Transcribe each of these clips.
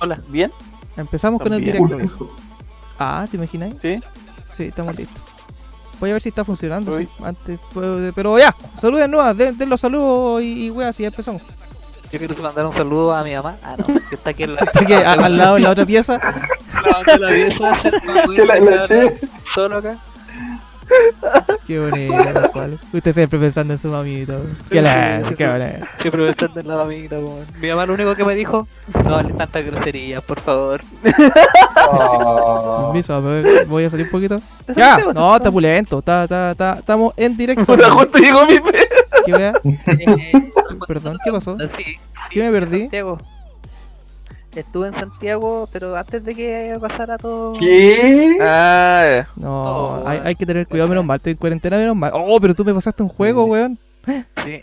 Hola. ¿Bien? Empezamos con el directo, viejo. Ah, ¿te imagináis? ¿Sí? Sí, estamos listos. Voy a ver si está funcionando, sí. Antes, pues, pero ya, saluden nuevas, den, den los saludos y, y weas, y ya empezamos. Yo quiero mandar un saludo a mi mamá. Ah, no, que está aquí en la. Así que a- al lado en la otra pieza, de la pieza. Que la-. Solo acá. Qué bonito, Pascual. Usted siempre pensando en su mamita. Qué lindo, qué bonito. Siempre están en la mamita, weón. Mi mamá lo único que me dijo, no hable tantas groserías, por favor. Oh. Permiso, a ver, voy a salir un poquito. Ya, no, está pulento, está, está, está, estamos en directo. Justo llegó mi pe. ¿Qué wea? Perdón, ¿qué pasó? Sí, sí, ¿Qué me perdí? Santiago. Estuve en Santiago, pero antes de que pasara todo. ¿Qué? Ah, No, Oh, hay, que tener cuidado, menos mal, estoy en cuarentena, menos mal. Oh, pero tú me pasaste un juego, weón. Sí,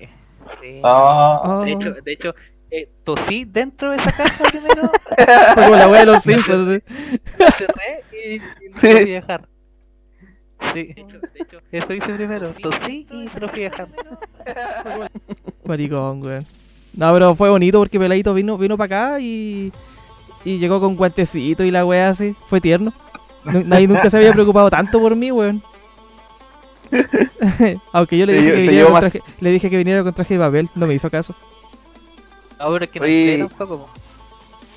sí. Ah, Oh, De hecho, de hecho eh, tosí dentro de esa caja primero, como la wea de los Simpsons. ¿sí? la cerré y, y no Sí. fui a viajar. Sí, de hecho, de hecho, eso hice primero, tosí y no fui a viajar. Maricón, weón. No, pero fue bonito porque Peladito vino, vino para acá y, y llegó con guantecito y la wea así. Fue tierno. Nadie nunca se había preocupado tanto por mí, weón. Aunque yo le dije, que te viniera con traje, le dije que viniera con traje de papel, no me hizo caso. Es que Oye. entré tampoco. po.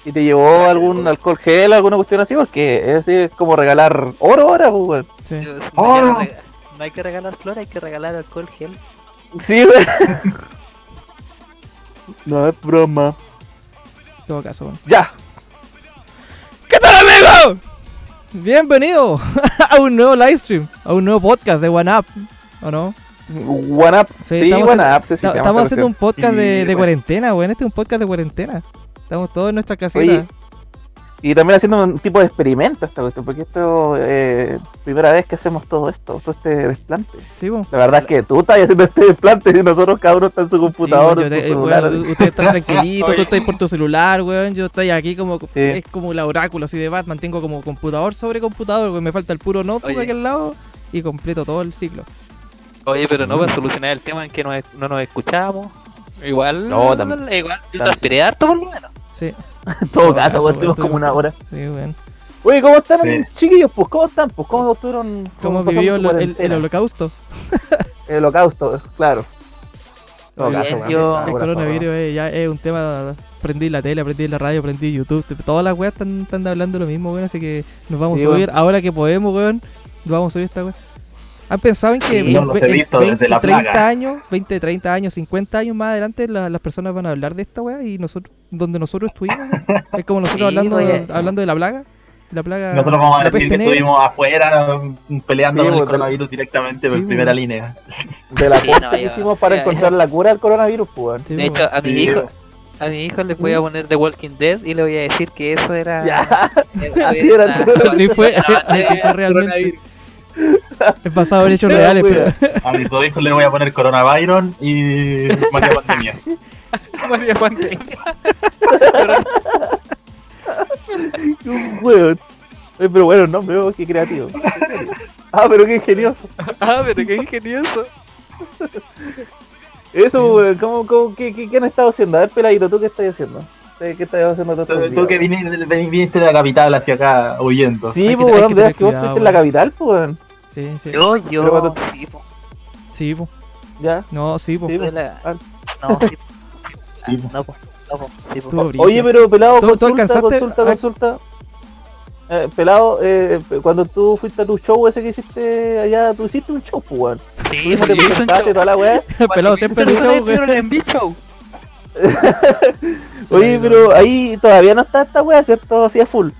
¿Y te llevó algún alcohol gel, alguna cuestión así? Porque es, así, es como regalar oro ahora, weón. Sí. Ya no hay que regalar flores, hay que regalar alcohol gel. Sí, weón. No es broma. En todo caso, weón. Ya. ¿Qué tal, amigo? Bienvenido a un nuevo livestream, a un nuevo podcast de One Up, ¿o no? One Up. Sí, Sí, estamos One haciendo- Up. Sí, estamos esta haciendo un podcast de, cuarentena, weón. Este es un podcast de cuarentena. Estamos todos en nuestra casita. Oye, Y también haciendo un tipo de experimento esta cuestión, porque esto es primera vez que hacemos todo esto, todo este desplante. Sí. La verdad es que tú estás haciendo este desplante y nosotros cada uno está en su Sí, computador, weón, en su te- celular. weón, usted está tranquilito, tú estás por tu celular, weón. Yo estoy aquí como. Sí. Es como la oráculo así de Batman. Tengo como computador sobre computador, weón. Me falta el puro notebook Oye. aquí al lado y completo todo el ciclo. Oye, pero no para solucionar el tema en que no, no nos escuchamos. Igual, No, igual, yo transpiré harto por lo menos. Sí, en todo todo caso, caso, weón, weón, tuvimos tú- como una hora. sí, weón. Oye, ¿cómo están, Sí. chiquillos? Pues, ¿cómo están? Pues, ¿cómo estuvieron? ¿Cómo pasaron vivió el, el- holocausto? El holocausto, claro. Todo Bien, caso, weón, yo- El coronavirus eh, ya es un tema. Prendí la tele, prendí la radio, prendí YouTube. Todas las weas están, están hablando lo mismo, weón. Así que nos vamos Sí, a subir. weón. Ahora que podemos, weón, nos vamos a subir esta wea. ¿Han pensado en que Sí, en yo los he ve- en visto desde la 30 plaga. años, 20, 30 años, 50 años más adelante la- las personas van a hablar de esta wea y nosotros, donde nosotros estuvimos, es como nosotros Sí, hablando, oye. hablando de la plaga. La plaga. Nosotros vamos a decir que negra. estuvimos afuera mm, peleando Sí, con el pues, coronavirus directamente Sí, por primera pues. línea. De la Sí, fuerza no, que hicimos para ya- encontrar la cura del coronavirus, pues, De hecho, a mi hijo, a mi hijo le voy a poner The Walking Dead y le voy a decir que eso era. Ya. era- Así era era- todo. Así fue, así realmente. Es basado en hechos reales, pero. A mis dos hijos le voy a poner coronavirus y María Pandemia. María Pandemia. Weón. Oye, pero bueno, no, pero qué creativo. Ah, pero qué ingenioso. Ah, pero qué ingenioso. Eso, weón, ¿cómo, cómo, qué, qué, qué han estado haciendo? A ver, peladito, ¿tú qué estás haciendo? ¿Qué estás haciendo Tú, que viniste, vin- viniste de la capital hacia acá huyendo. Sí, que- pues, hay weón, que tener que vos estuviste en la capital, pues, weón. Sí, sí. Yo, Pero yo, cuando- sí, po. Sí, po. Ya. No, sí, po. Sí, la- Ah. No, sí. Sí, po. No, po. No, po. Sí, po. Oye, pero pelado, ¿Tú- tú consulta, consulta, a- consulta. Eh, pelado, eh, cuando tú fuiste a tu show ese que hiciste allá, tú hiciste un show, pues, weón. Sí, po, te un presentaste toda la weá. Pelado siempre el show, show. Oye, pero ahí todavía no está esta weá, ¿cierto? Así a full.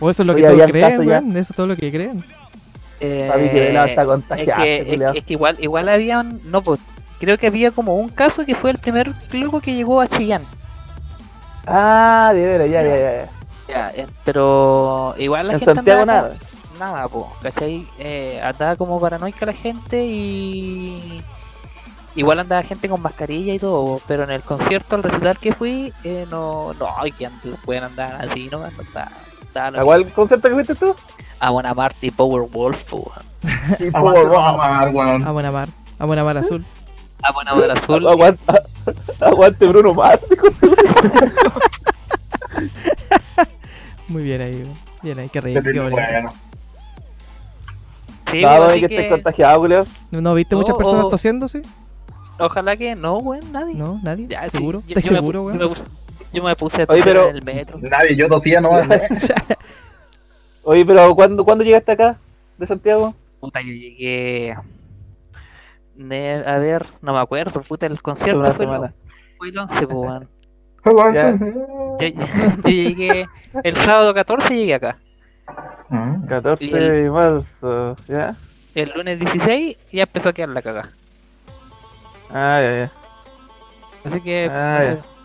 O eso es lo que todos creen, weón. Eso es todo lo que creen. Eh, Papi, que está es contagiado. que, este es, que igual, igual había un- no pues creo que había como un caso que fue el primer loco que llegó a Chillán. Ah, de veras, ya, ya, ya. ya. Ya, eh, pero igual la En gente Santiago andaba nada. nada, po, ¿cachai? Eh, andaba como paranoica la gente y igual andaba gente con mascarilla y todo, pero en el concierto, al recital que fui, eh, no, no, que pueden andar así, no, no está, lo ¿A cuál concierto que fuiste tú? a Bonamarte y Powerwolf, po, vamos a weón. A buena mar. A buena mar azul. a Bonamar Azul. Aguanta, aguante Bruno Mars, tú. Bien ahí. Bien ahí, qué rico. qué bueno. Sí, No, que que estés contagiado, Julio. ¿No, no viste No, muchas personas o- tosiendo, sí? ojalá que no, weón, nadie. No, nadie. Ya, sí, ¿Seguro? yo- ¿Estás yo me seguro, pu- weón? Me yo me puse a Oye, pero- en el metro. Nadie, yo tosía nomás. Oye, pero ¿cuándo, ¿cuándo llegaste acá? ¿De Santiago? Puta, yo llegué. de- a ver, no me acuerdo, puta, el concierto una fue, el- semana. fue el 11, pues. Ya. Yo, yo llegué el sábado 14 llegué acá. Mm. 14 Y el- de marzo, ¿ya? El lunes 16 ya empezó a quedar la caga. Ah, ya, ya. Así que. Ah, eso-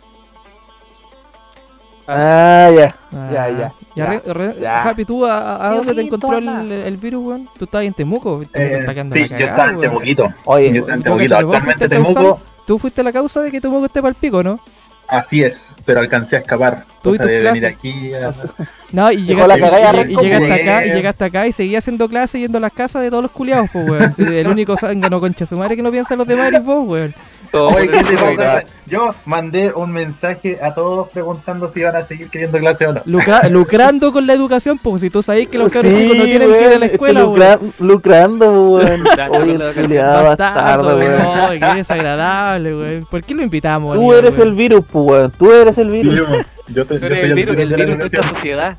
Ah, ya. Ah, Ya, ya, Y arre- arre- ya. Happy, ¿tú a, a Sí, dónde te encontró el, el virus, weón? ¿Tú estabas en Temuco? Eh, sí, yo estaba en. Temuquito. Oye, Yo estaba en ¿Tú, Temuquito. Actualmente Temuco, Tú fuiste la causa de que Temuco esté para el pico, ¿no? así es, pero alcancé a escapar. Tú y tus de venir aquí a... No, y llegaste, y y- y, arrancó, llegaste pues. acá, y llegaste acá y seguía haciendo clases yendo a las casas de todos los culiados, pues, weón. Sí, el único zángano concha su madre que no piensa en los demás eres vos, weón. Oye, ¿qué te pasa? Yo mandé un mensaje a todos preguntando si iban a seguir queriendo clase o no. Lucra- lucrando con la educación, pues, si tú sabes que los cabros chicos no tienen que ir a la escuela, lucra- lucrando, weón. Lucrando Oye, con la educación. culiado bastardo, weón. Qué desagradable, weón. ¿Por qué lo invitamos? Tú eres el virus, pues, weón. Tú eres el virus. Yo, yo soy, el virus, el virus de esta sociedad.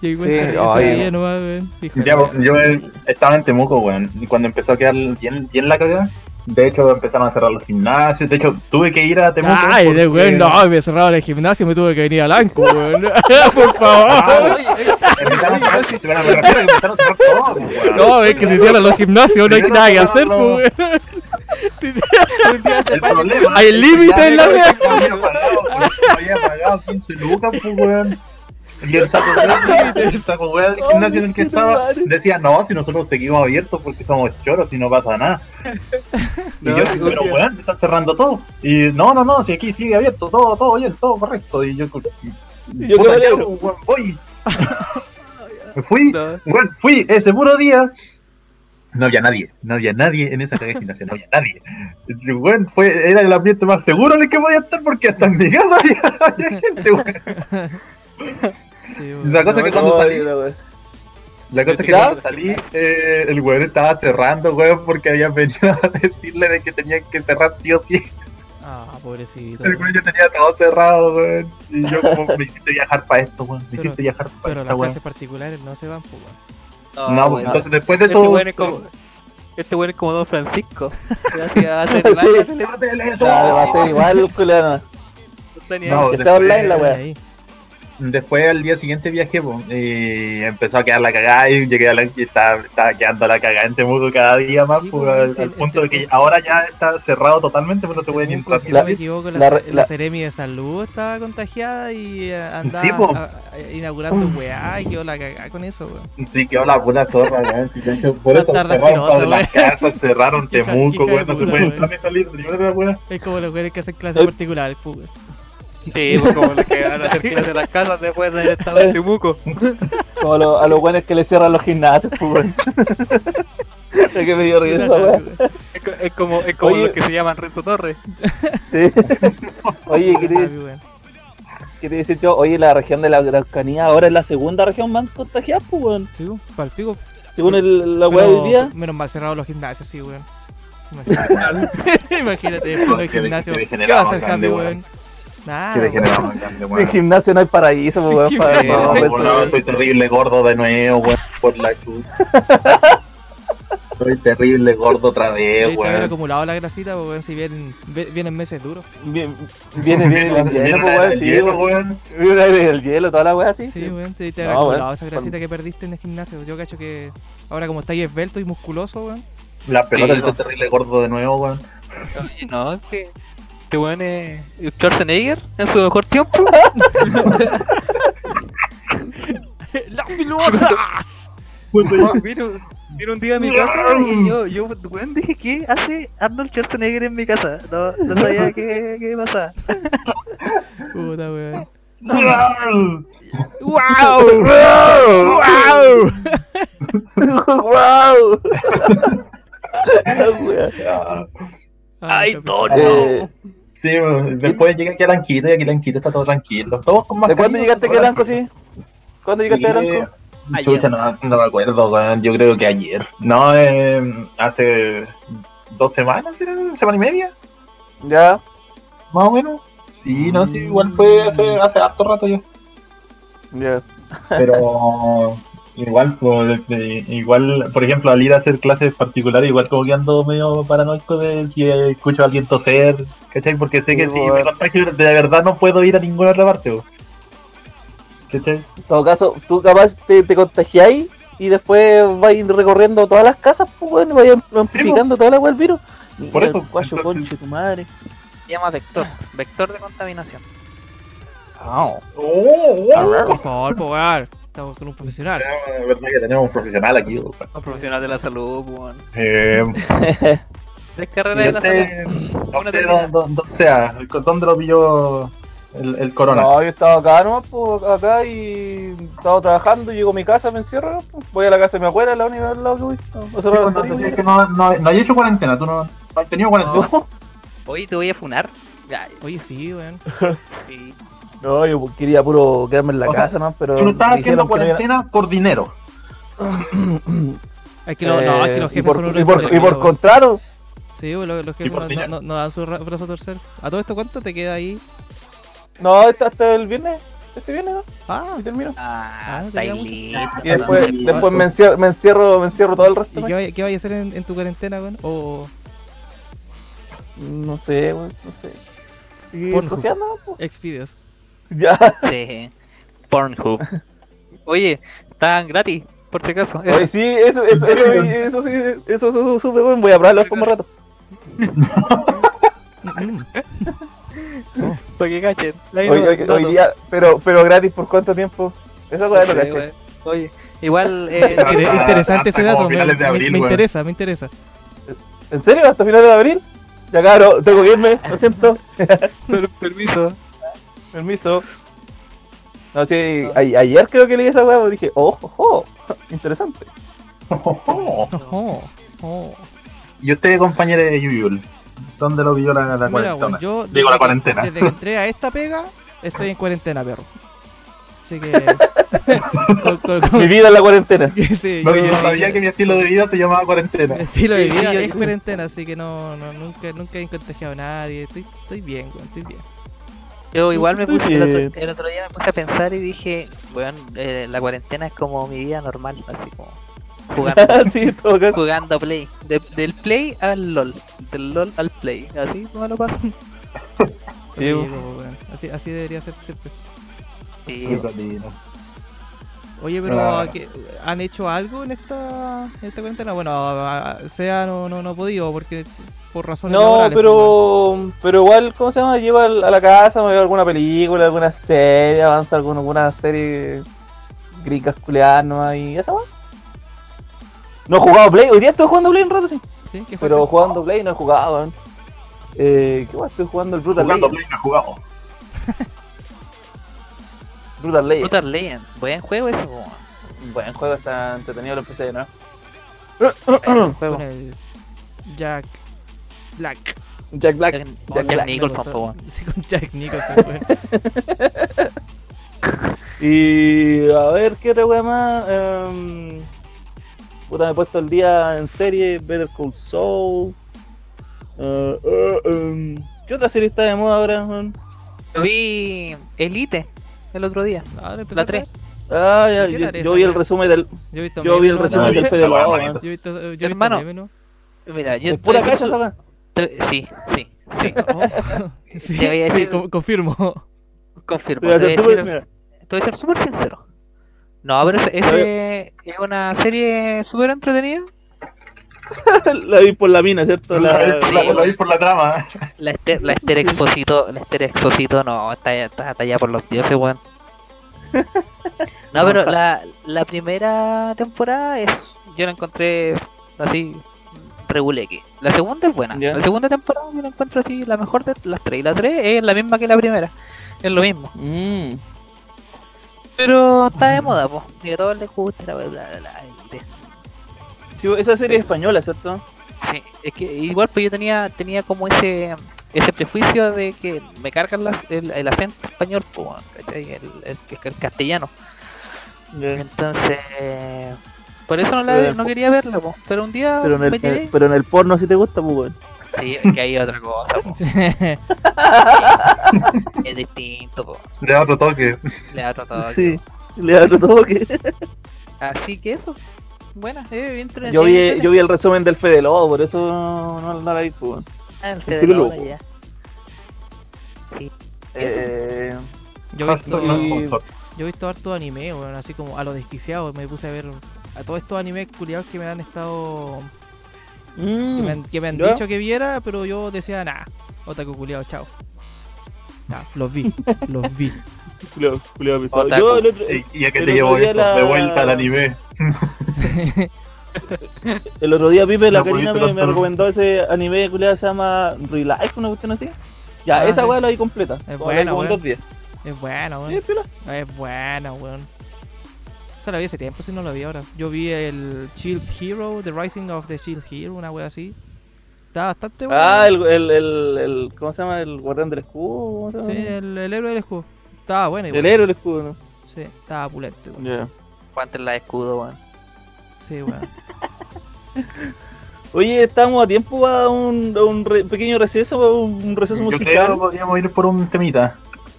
Sí, no. nomás, Ya, yo estaba en Temuco, weón, y cuando empezó a quedar bien, bien la cagada, de hecho empezaron a cerrar los gimnasios, de hecho tuve que ir a Temuco. Ay, de porque weón, no, me cerraron el gimnasio y me tuve que venir al Anco, weón. Por favor. A a a. No, es que si cierran los gimnasios no hay nada que hacer, weón. Se El problema Hay límite en la había pagado, weón, había pagado 15 lucas, pues, weón. Y el saco weón, el saco weón del gimnasio en el que estaba decía, no, si nosotros seguimos abiertos porque somos choros y no pasa nada. Y No, yo, pero weón, se están cerrando todo. Y no, no, no, si aquí sigue abierto, todo, todo bien, todo correcto. Y yo, Yo puta, ya, weón, voy. Me fui, No. weón, fui ese puro día. No había nadie, no había nadie en esa calle de gimnasia, no había nadie. Weón, fue, era el ambiente más seguro en el que podía estar porque hasta en mi casa había, había gente, weón. Sí, weón. La cosa es que cuando No, salí, weón. la cosa es que cuando salí, eh, el weón estaba cerrando, weón, porque habían venido a decirle de que tenían que cerrar sí o sí. Ah, pobrecito. El güey ya tenía todo cerrado, weón. Y yo como me hiciste viajar para esto, weón. Me Pero- hiciste viajar para Pero esta, las weón. clases particulares no se van, pues, weón. No, weón. entonces después de Este eso... weón es como. Este weón es como Don Francisco. Gracias a hacer Sí. va a ser igual, culiado. no Que sea después- online la wea. Después al día siguiente viajé, po, y empezó a quedar la cagada y llegué a la y estaba, estaba quedando la cagada en Temuco cada día más, Sí, po, al, sí, al el- punto de que el- ahora ya está cerrado totalmente, pero no se puede ni entrar. si no La- me equivoco, la, la- la, la- Seremi de Salud estaba contagiada y eh, andaba Sí, po. a- a- inaugurando weá y quedó la cagada con eso, weón. Sí, quedó la pura zorra, Por eso cerraron las casas, cerraron Temuco, No se puede entrar ni salir. Es como los weones que hacen clases particulares, pues. Sí, pues como los que van a hacer clases en las casas después de haber estado en Temuco. Como a lo- a los buenos que le cierran los gimnasios, pues, weón. Es que me dio risa, weón. Es, es como, es como Oye. los que se llaman Renzo Torres. Sí. Oye, Ah, weón. quería decir yo, oye, la región de la Araucanía ahora es la segunda región más contagiada, pues, weón. Sí, weón, pa'l pico. Según el- la weá del día. Menos mal cerrados los gimnasios, sí, weón. Imagínate, Imagínate después del Qué de- qué ¿Qué va a hacer Happy, weón. Weón? Weón. Sin weón. gimnasio no hay paraíso, weón. para- No, por no, estoy terrible gordo de nuevo, weón, por la chucha. Estoy terrible gordo otra vez, weón. acumulado la grasita, pues, weón, si vienen, vi- vienen meses duros. Bien- Viene, viene el hielo, pues, weón. Sí, hielo, weón. weón. Viene el hielo, toda la weá así. Sí, weón, te, te No, ha acumulado weón. esa grasita que perdiste en el gimnasio. Yo cacho que ahora como estáis esbelto y musculoso, weón. La pelota Sí, estoy no. terrible gordo de nuevo, weón. No, sí. Este weón es Schwarzenegger en su mejor tiempo. ¡Las pilotas! vino, vino un día a mi casa y yo, yo, weón, dije, ¿qué hace Arnold Schwarzenegger en mi casa? No, no sabía qué, qué pasaba. Puta, weón. ¡Wow! ¡Wow! ¡Wow! ¡Wow! Ay, Tono. Eh, Sí, después llegué aquí a Lanquito y aquí Lanquito está todo tranquilo. Todos con más ¿De cuándo llegaste a Quelanco, sí? ¿Cuándo llegaste a? Ayer. Chucha, no, no me acuerdo. Yo creo que ayer. No, eh, hace dos semanas, ¿era? ¿Semana y media? Ya. Más o menos. Sí, no, sí, igual fue hace, hace harto rato ya. Ya. Pero igual, pues, eh, igual, por ejemplo, al ir a hacer clases particulares, igual como que ando medio paranoico de si escucho a alguien toser, ¿cachai? Porque sé que Sí, si bueno. me contagio, de verdad no puedo ir a ninguna otra parte, weón. ¿cachai? En todo caso, tú capaz te, te contagiáis y después vais recorriendo todas las casas, pues bueno, vais amplificando toda la wea del virus. Por eso, Guacho, entonces- conche, tu madre. Se llama vector. Vector de contaminación. Ah, Por favor, po, weón. Estamos con un profesional. Es verdad que tenemos un profesional aquí. Un profesional de la salud, weón. Eh, Es ¿y carrera de la salud. usted, sea, ¿dónde lo pilló el, el corona? No, yo estaba acá nomás, pues, acá y estaba trabajando, llego a mi casa, me encierro, pues, voy a la casa de mi abuela, la única lado que voy. No, la No, y es que no, no, no hay hecho cuarentena, tú no, no has tenido cuarentena. No, Oye, te voy a funar. Oye, sí, weón. sí. no, yo quería puro quedarme en la O sea, casa, ¿no? Pero Tú no estás me haciendo cuarentena por dinero. Es que, lo- no, es que Eh, los y jefes por, son unos y por, y por contrato. Sí, weón, los, los jefes no, dinero. no, no dan su ra- brazo a torcer. ¿A todo esto cuánto te queda ahí? No, hasta, hasta el viernes. Este viernes, ¿no? Ah, Y termino. Ah, Ah. Y después, después me, encierro, me encierro, me encierro todo el resto. ¿y qué vaya, qué vaya a hacer en, en tu cuarentena, weón? O No sé, güey, no sé. Y Pornhub. pues. Xvideos. Ya. Sí. Pornhub. Oye, están gratis, por si acaso. Oye, sí, eso, eso, eso, eso, sí, eso, eso, eso, supe, bueno, voy a probarlo después más rato. Para que cachen. Hoy, día, pero, pero gratis por cuánto tiempo? Esa cosa no Sí, caché. Oye, igual, eh, interesante ese hasta como dato, me, finales de me- abril, me weón. interesa, me interesa. ¿En serio? ¿Hasta finales de abril? Ya cabrón, tengo que irme, lo siento. per- permiso. Permiso. No, sí, a- ayer creo que leí esa weá, pues dije, oh, oh, oh, interesante. Ojo, oh. ¿Y usted, compañero de Yuyul? ¿Dónde lo vio la, la Mira, cuarentena? yo Digo, la que- cuarentena. desde que entré a esta pega, estoy en cuarentena, perro. Así que. Mi vida en la cuarentena. sí, No, yo- yo sabía que mi estilo de vida se llamaba cuarentena. Mi estilo de vida sí, yo- es cuarentena, así que no, no nunca, nunca he contagiado a nadie. Estoy, estoy bien, weón, estoy bien. Yo igual me puse, el otro, el otro día me puse a pensar y dije, bueno, eh, la cuarentena es como mi vida normal, así como jugando, sí, jugando Play. De- del Play al LOL, del LOL al Play, así me lo paso. Sí, Sí, así, así debería ser siempre. Sí, Oye, pero Ah. ¿qué- ¿han hecho algo en esta, en esta cuarentena? Bueno, a- a- sea no, no, no he podido porque por razones No, laborales, pues, weón. pero, pero igual, ¿cómo se llama? Llevo a la casa, me veo alguna película, alguna serie, avanza alguna, alguna serie gringas culeadas nomás y esa weá. No he jugado Play, hoy día estoy jugando Play un rato, sí. ¿Sí? ¿Qué? Pero jugando Play no he jugado, weón. Eh, ¿Qué más? Estoy jugando el Brutal Jugando. Play no he jugado. Brutal Legend. Brutal Legend, buen juego ese. Buen juego, está entretenido, lo empecé, ¿no? Ese juego. Con el Jack Black. Jack Black. Jack, Jack Jack Black, Nicholson, po. Sí, con Jack Nicholson. Y a ver, ¿qué otra wea más? Em, puta, me he puesto el día en serie, Better Call Saul. Eh, eh, em, ¿Qué otra serie está de moda ahora? Yo vi Elite el otro día. Empezó La a 3. Ah, ya, ¿Qué yo, yo vi el resumen del. Yo Yo vi el resumen ¿no? del sí, Fede Lobo, manito. Yo he visto, yo he visto Hermano. Mira, yo ¿Es pura cacha esa Sí, sí, sí. Oh, sí, Te voy a sí, decir- co- confirmo. Confirmo. Voy a súper- decir- te voy a ser súper sincero. No, pero ese, ese es una serie súper entretenida. La vi por la mina, ¿cierto? La, La, Sí, la- la vi por la trama. La Esther, la Esther Exposito, la Esther Exposito no, está, está, allá por los dioses, weón. No, pero la, la primera temporada es, yo la encontré así, reguleque. La segunda es buena. Ya. La segunda temporada yo la encuentro así, la mejor de las tres. Y la tres es la misma que la primera. Es lo mismo. Mm. Pero está de moda, pues. Y a todos les gusta, bla, bla, bla, Sí, esa serie es española, ¿cierto? Sí, es que igual pues yo tenía tenía como ese ese prejuicio de que me cargan las- el, el acento español, pues, ¿cachai? el, el, el castellano. Entonces, por eso no, la, no quería verla, po. pero un día Pero en, me el, tiré. pero en el porno sí te gusta, pues. Sí, es que hay otra cosa, po. es distinto, po. Le da otro toque. le da otro toque. Sí, le da otro toque. Así que eso, buena, eh, bien Yo vi, yo vi el resumen del Fede Lobo, por eso no, no la vi, pues, weón. Ah, el Fede Lobo, ya. Sí, Eh, Yo he visto, yo he visto harto anime, weón, así como a lo desquiciado. Me puse a ver a todos estos animes culiados que me han estado. Que mm, me han, que me han ¿Ya? dicho que viera, pero yo decía, nah, otaku culiado, chao. Nah, los vi, los vi. Culiao, culiao pesado. Otaku. Yo el otro, ¿Y y a qué el te día eso? la- De vuelta al anime. el otro día Pipe, la No Karina me, recomendó ese anime culiado se llama Relife, una cuestión así. Ya, Ah, esa sí. weá la vi completa. Es Como la vi buena, weón. dos días. es buena, weón. Es buena, weón. Esa la vi hace tiempo, si no la vi ahora. Yo vi el Shield Hero, The Rising of the Shield Hero, una wea así. Está bastante bueno. Ah, el, el, el, el- ¿Cómo se llama? El guardián del escudo. Sí, el, el héroe del escudo. Estaba bueno igual. el héroe del escudo, ¿no? Sí, estaba pulente, weón. Ya. Cuánten la de escudo, weón. Sí, weón. Oye, estamos a tiempo para un, un re- pequeño receso, un receso Yo musical. creo que podríamos ir por un temita.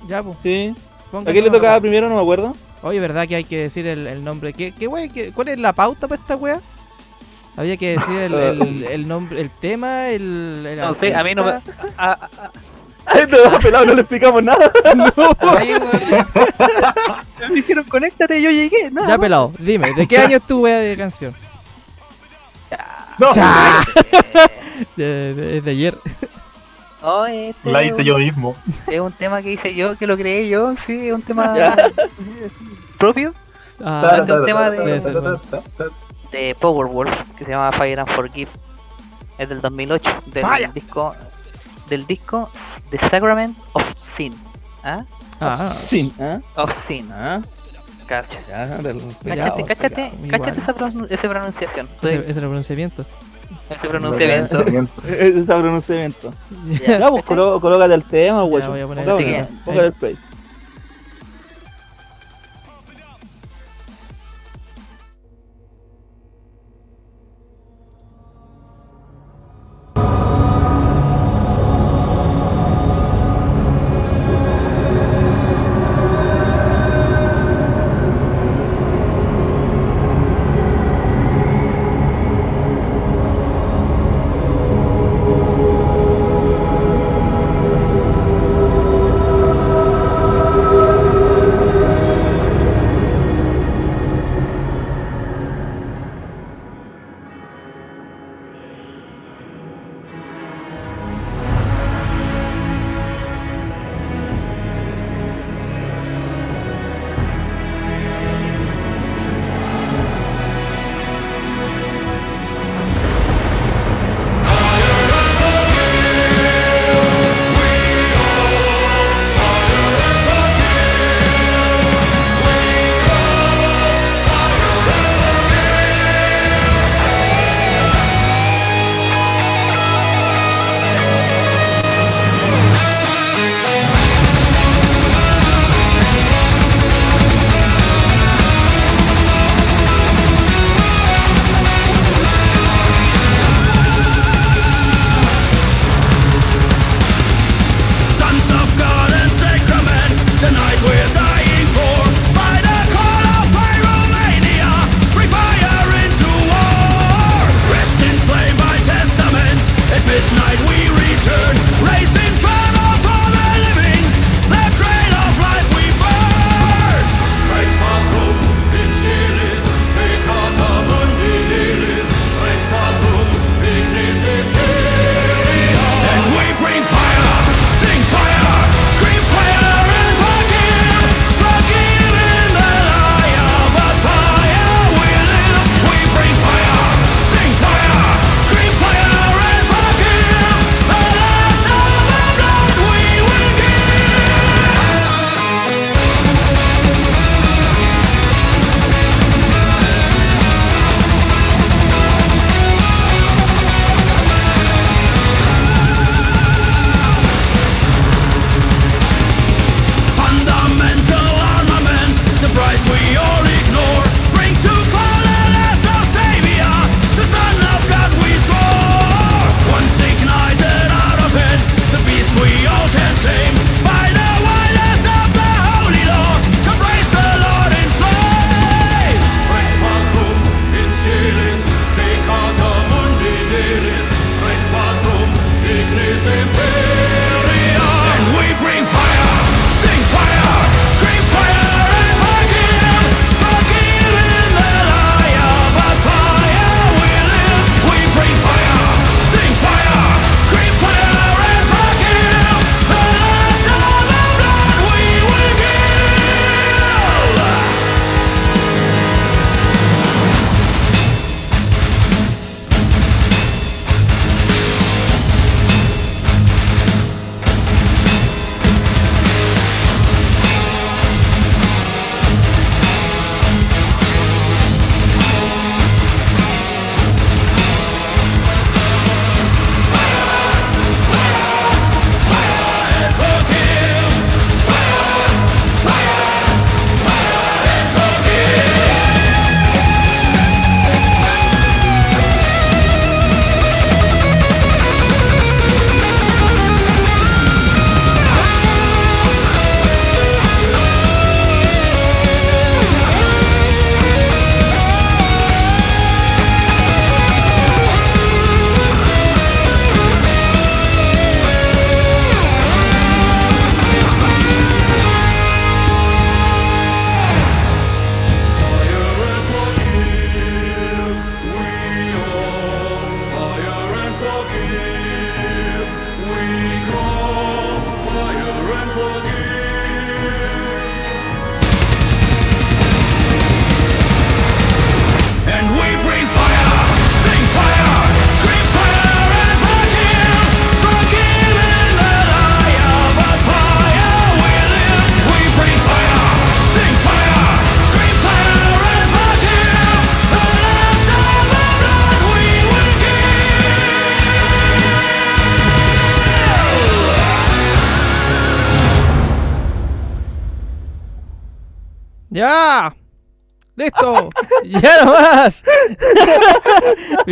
ya, pues. Sí. ponga ¿A quién le tocaba primero? No me acuerdo. Oye, ¿verdad que hay que decir el, el nombre? ¿Qué, qué? ¿Qué- ¿Cuál es la pauta para esta wea? Había que decir el, el, el nombre, el tema, el. el No sé, a mí no me. A este pelado no le explicamos nada. weón. Me dijeron, conéctate, yo llegué. No, Ya, pelado, dime, ¿de qué año es tu wea de canción? No. De, de- es de ayer. Oh, este la hice un- yo mismo. Es un tema que hice yo, que lo creé yo, sí, es un tema Ya. propio Ah, este es un tema de- ser, bueno. de Powerwolf que se llama Fire and Forgive. Es del 2008, del Vaya. disco del disco The Sacrament of Sin. ¿Ah? Ah, Sí. ¿Ah? Of Sin. ¿Ah? Cacha. Cáchate, cáchate, cáchate esa, pronun- esa pronunciación. ese, ese pronunciamiento. Ese pronunciamiento. Ese pronunciamiento. Ya, Ya, pues ¿cachai? coló- colócate el tema, güey. voy a poner el Póngale póngale el play.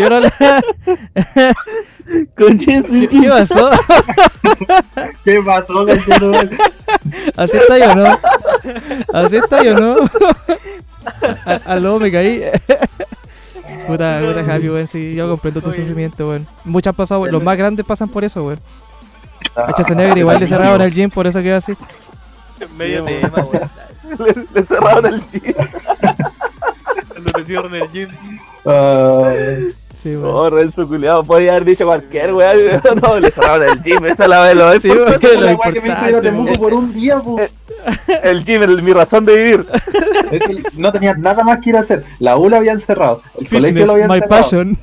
¿Vieron la... Conche, sí. ¿Qué pasó? ¿Qué pasó, conchetumare? ¿Así está yo no? ¿Así está yo no? A- Aló, me caí. Puta, puta Javi, weón. Sí, yo comprendo tu Oye. sufrimiento, weón. Muchas pasado, los más grandes pasan por eso, weón. Ah, negro, igual le cerraron el gym, por eso quedó así. Medio Sí, tema, weón. Le, le cerraron el gym. Cuando te cierran el gym. Ay, Sí, weón. Oh, Renzo culiado, podía haber dicho cualquier weá. No, le cerraron el gym, esa es la vez lo Sí, weón, esa es lo la weá que me hizo ir a importante, Temuco por un día, po. El gym, el- mi razón de vivir. Es que no tenía nada más que ir a hacer. La U la habían cerrado, el colegio lo habían my cerrado. passion.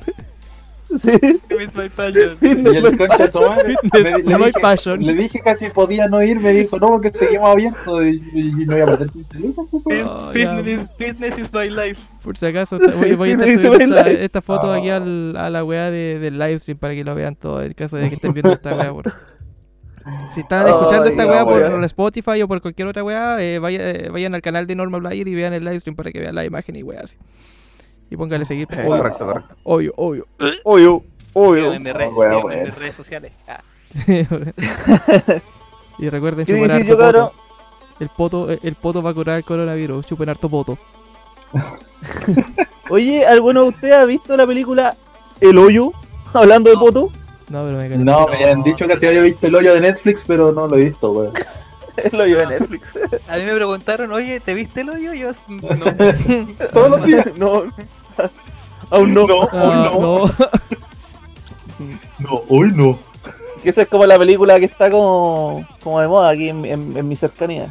Sí. Miss my passion. Y el concha de su madre, Fitness, me- le, my dije, passion. le dije casi podía no ir, me dijo no porque seguimos abiertos y, y no iba a perder Oh. Fitness, is- fitness is my life. Por si acaso, voy, voy a subiendo esta, foto aquí Ah. al, a la weá de, del livestream para que lo vean todo, en caso de que estén viendo esta weá. por- Si están escuchando esta weá por. Spotify o por cualquier otra weá, eh, vaya- eh, vayan al canal de Normal Player y vean el livestream para que vean la imagen y weá así. Y póngale seguir. Eh, obvio, correcto, correcto. obvio, obvio. Obvio, Síganme obvio. en mis redes, Ah, en redes sociales. Ah. y recuerden ¿Qué chupar harto yo, cabrón? poto. El poto, el poto va a curar el coronavirus. Chupen harto poto. Oye, ¿alguno de ustedes ha visto la película El Hoyo? Hablando de No. poto. No, pero me. No, me habían dicho que se había visto el hoyo de Netflix, pero no lo he visto, weón. El Hoyo de Netflix. A mí me preguntaron, oye, ¿te viste el hoyo? Yo, no. Todos los días. No. Aún no. Ah, no. No, hoy no. Que esa es como la película que está como, como de moda aquí en, en, en mi cercanía.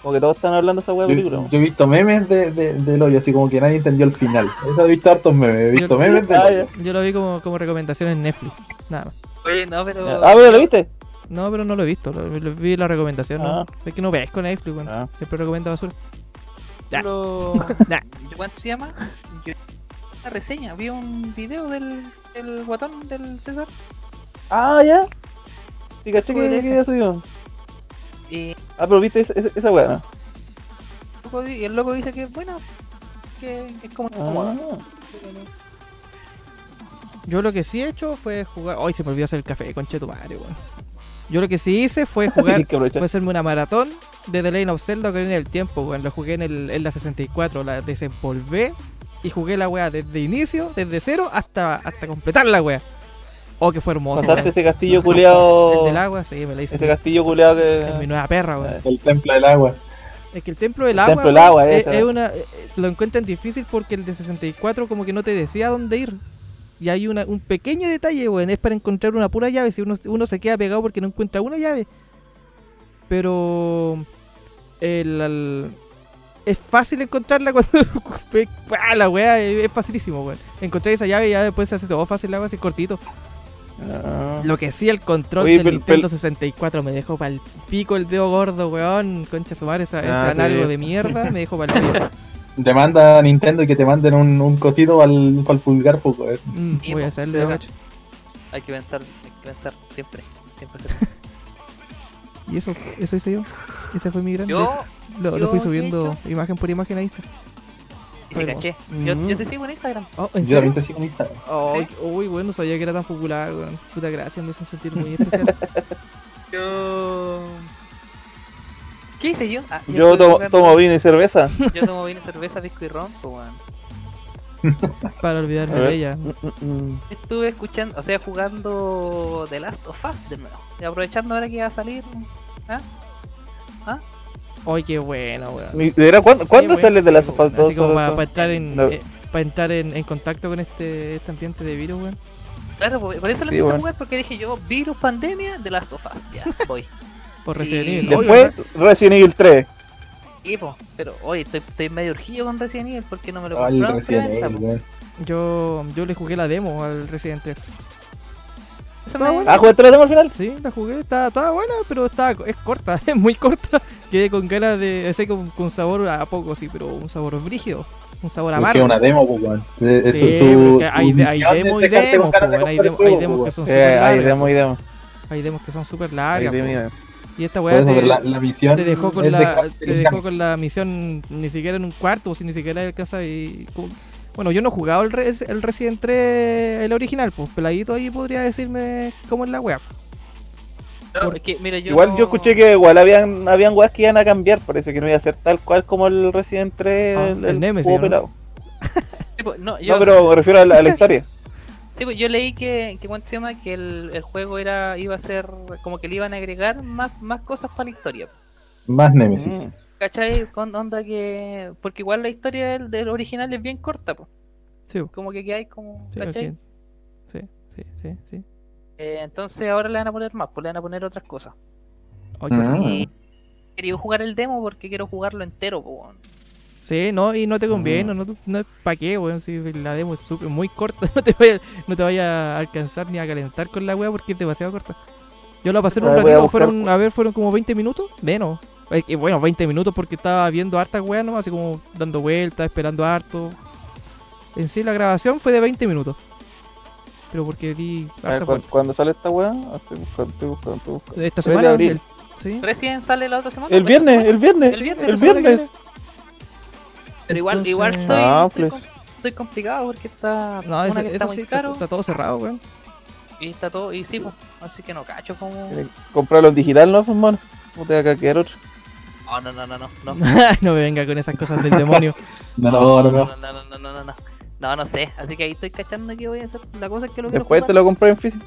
Como que todos están hablando de esa wea de película. Yo, yo he visto memes de, de- del hoyo, así como que nadie entendió el final. Eso he visto hartos memes, he visto Yo- memes del Ah, hoyo. Yo lo vi como, como recomendación en Netflix. Nada más. Oye, no, pero. Ah, pero lo viste. No, pero no lo he visto. Lo, lo vi la recomendación. ¿no? Ah. Es que no ves con Netflix, weón. Ah. Siempre recomienda basura. Ya. Lo... Nah. ¿Yo ¿Cuánto se llama? Yo... Una reseña, vi un video del, del guatón del César. Ah, ya. Sí, caché que, había subido. Y Ah, pero viste esa, esa, esa wea. ¿no? el loco di- y el loco dice que, bueno, que es como. Ah. Yo lo que sí he hecho fue jugar. Hoy se me olvidó hacer el café, conche tu madre, weón. Yo lo que sí hice fue jugar. Fue hacerme una maratón de The Legend of Zelda Ocarina del Tiempo, weón. Lo jugué en, el, en la 64, la desempolvé y jugué la weá desde inicio, desde cero hasta, hasta completar la weá. Oh, que fue hermoso, Pasaste ese castillo El culeado. del agua, sí, me la hice. Ese castillo culeado Es mi que. nueva perra, weón. El templo del agua. Es que el templo del El agua, templo del agua, es, es una, eh, lo encuentran difícil porque el de 64 como que no te decía dónde ir. Y hay una, un pequeño detalle, weón, es para encontrar una pura llave. Si uno, uno se queda pegado porque no encuentra una llave. Pero el, es fácil encontrarla cuando ¡Ah, la weá es, facilísimo, weón. Encontrar esa llave y ya después se hace todo fácil, la weá así cortito. Ah. Lo que sí, el control Oye, del pero- Nintendo pero- 64 me dejó pa'l pico el dedo gordo, weón. Concha su madre, esa, ese Ah, sí. análogo de mierda me dejó pa'l pico. Te manda a Nintendo y que te manden un, un cosito para el pulgar, pues, weón. Mm, Sí, voy a po, hacerle pero- gacho. Hay que pensar, hay que pensar siempre. Siempre. siempre. Y eso, eso hice yo. Ese fue mi gran. Yo, lo, lo fui subiendo hecho- imagen por imagen a Insta. y se caché. Yo, Mm. yo te sigo en Instagram. Oh, ¿en Yo también te sigo en Instagram. Oh, ¿Sí? Uy, bueno, no sabía que era tan popular, weón. Puta gracias, me hizo sentir muy especial. Yo. ¿Qué hice yo? Ah, Yo tomo, vino y cerveza. Yo tomo vino, cerveza, pisco y ron, weón. para olvidarme de ella. Mm, mm. Estuve escuchando, o sea, jugando The Last of Us de nuevo. Y aprovechando ahora que iba a salir. ¿Ah? Ay, qué bueno, weón. ¿De ¿Cuándo, ¿cuándo Qué sale buen de las sofás weón. Así 2? como para, entrar en. No. eh, para entrar en, en contacto con este, este ambiente de virus, weón. Claro, por por eso lo Sí, empecé bueno. a jugar porque dije yo, virus, pandemia, The Last of Us. Ya, voy. Por Resident Evil. Después, Resident Evil 3. Y, po, pero oye, estoy, estoy medio urgido con Resident Evil porque no me lo compraron. Yo, yo le jugué la demo al Resident Evil. Me-. Ah, ¿jugaste la demo al final? Sí, la jugué, estaba, estaba buena, pero estaba, es corta, es muy corta. Quedé con ganas de. Ese con, con sabor a poco, sí, pero un sabor brígido. Un sabor amargo. es una demo, pues, weón. Es su- Sí, su- hay, hay misión es demo y demos, hay, hay demos que son súper hay largas. demo y demo. Hay demos que son súper Hay largas. y. Y esta weá te, la, la misión te dejó con de la, te dejó con la misión ni siquiera en un cuarto, o si ni siquiera alcanza y... Bueno, yo no he jugado el, Res- el Resident 3, el original, pues peladito ahí podría decirme cómo es la weá. Pero es que, mira, yo Igual no- yo escuché que igual habían, habían weas que iban a cambiar, parece que no iba a ser tal cual como el Resident 3, Ah, el, el Nemesis, pelado. Sí, pues, no, yo, No, pero me refiero a la, a la historia. sí, pues, yo leí que, que, ¿cuánto se llama? que el, el juego era iba a ser como que le iban a agregar más, más cosas para la historia. Más Nemesis. Mm. ¿Cachai? Con onda que. Porque igual la historia del, del original es bien corta, pues. Sí. Como que, que hay como. sí, ¿Cachai? sí, sí, sí, sí. Eh, entonces ahora le van a poner más, pues le van a poner otras cosas. Ay, qué Mm. Y quería jugar el demo porque quiero jugarlo entero, pues. Sí, no, y no te conviene, Mm. no, no es para qué, weón, si la demo es súper- muy corta, no te vaya, no te vaya a alcanzar ni a calentar con la weá porque es demasiado corta. Yo la pasé en un ratito, fueron, a ver, fueron como 20 minutos, menos. Bueno, 20 minutos porque estaba viendo harta weá, ¿no? Así como dando vueltas, esperando harto. En sí, la grabación fue de 20 minutos. Pero porque di A ver, harta ¿cu-. ¿cuándo sale esta wea? Ah, Estoy buscando, estoy buscando, estoy buscando. Esta 3 de semana, abril. el- sí. Recién sale la otra semana. El viernes, semana. el viernes, El viernes, el semana viernes. Pero igual, igual estoy, Ah, estoy, pues. com- estoy complicado porque está. No, una eso, que está muy sí, caro está todo cerrado, weón. y está todo. Y sí, pues. Así que no cacho como. Comprarlo en digital, ¿no, hermano? No te va a quedar otro. No, no, no, no, no. No, no me venga con esas cosas del demonio. No, no, no, no. no, no, no, no, no, no. No, no sé. Así que ahí estoy cachando que voy a hacer. La cosa es que lo quiero Después te lo compré en físico.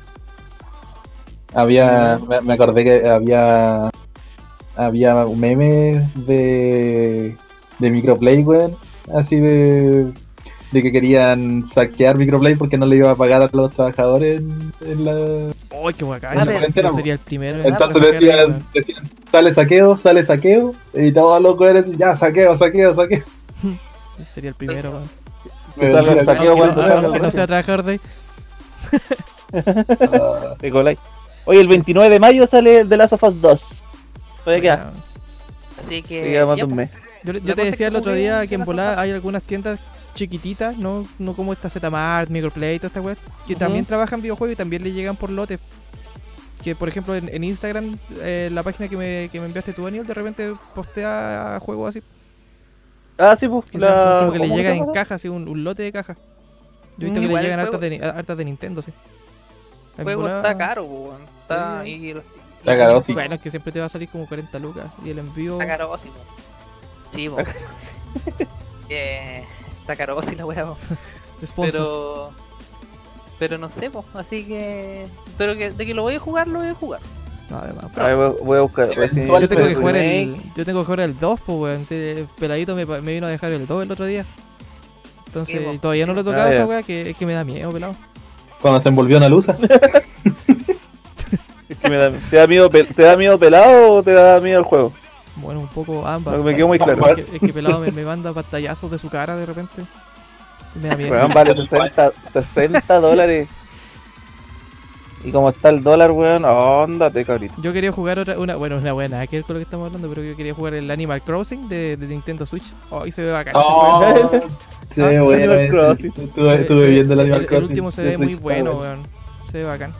Había, me, me acordé que había, había memes de, de Microplay, weón, así de, de que querían saquear Microplay porque no le iba a pagar a los trabajadores en, en la... ¡Uy, qué bacán! Sería el primero. en Entonces decían, decían, sale saqueo, sale saqueo, y todos los weones decían, ya, saqueo, saqueo, saqueo. Sería el primero, weón. Que salga el saqueo cuando no, sea trabajador de ahí. ah. Oye, el 29 de mayo sale el The Last of Us 2. Todavía queda. Así que. Se queda más de ya, un mes. Yo, yo te decía que el otro día que en volada hay algunas tiendas chiquititas, no, no como esta Zmart, Microplay y toda esta weá, que Ujú. también trabajan videojuegos y también le llegan por lotes. Que por ejemplo en, en Instagram, eh, la página que me, que me enviaste tú, Daniel, de repente postea juegos así. Ah, sí, pues. La... como que le ¿cómo llegan en llama? caja, así un, un lote de caja. Yo he visto Mm, que le llegan hartas de, hartas de Nintendo, sí. El juego está caro, weón. Está. Sí. y- Está caro, sí. Bueno, es que siempre te va a salir como 40 lucas. Y el envío. Está carósimo. Sí. Eh, está carósimo la weá, po. Pero. Pero no sé, pues. Así que. Pero que, de que lo voy a jugar, lo voy a jugar. No, además, A ver, voy- a buscar. Yo tengo que jugar el, yo tengo que jugar el 2, pues weón. Sí, el peladito me, vino a dejar el 2 el otro día. Entonces, Sí, po. todavía no lo he tocado Ah, esa weá, que es que me da miedo, pelado. cuando se envolvió una luz. Es que me da- ¿Te, da miedo, ¿Te da miedo pelado o te da miedo el juego? Bueno, un poco ambas. No, me quedó muy claro. Es que, es que pelado me, me manda pantallazos de su cara de repente. Me da miedo. Weón, vale 60, 60 dólares. Y como está el dólar, weón, óndate, cabrito. Yo quería jugar otra, una, bueno, una buena, que es con lo que estamos hablando, pero yo quería jugar el Animal Crossing de, de Nintendo Switch. Oh, y se ve bacán. ese. Oh, sí, Ah, bueno, Animal ese. Crossing. Estuve, viendo el Animal el, Crossing. último se ve muy bueno, bueno. weón. Se ve bacán.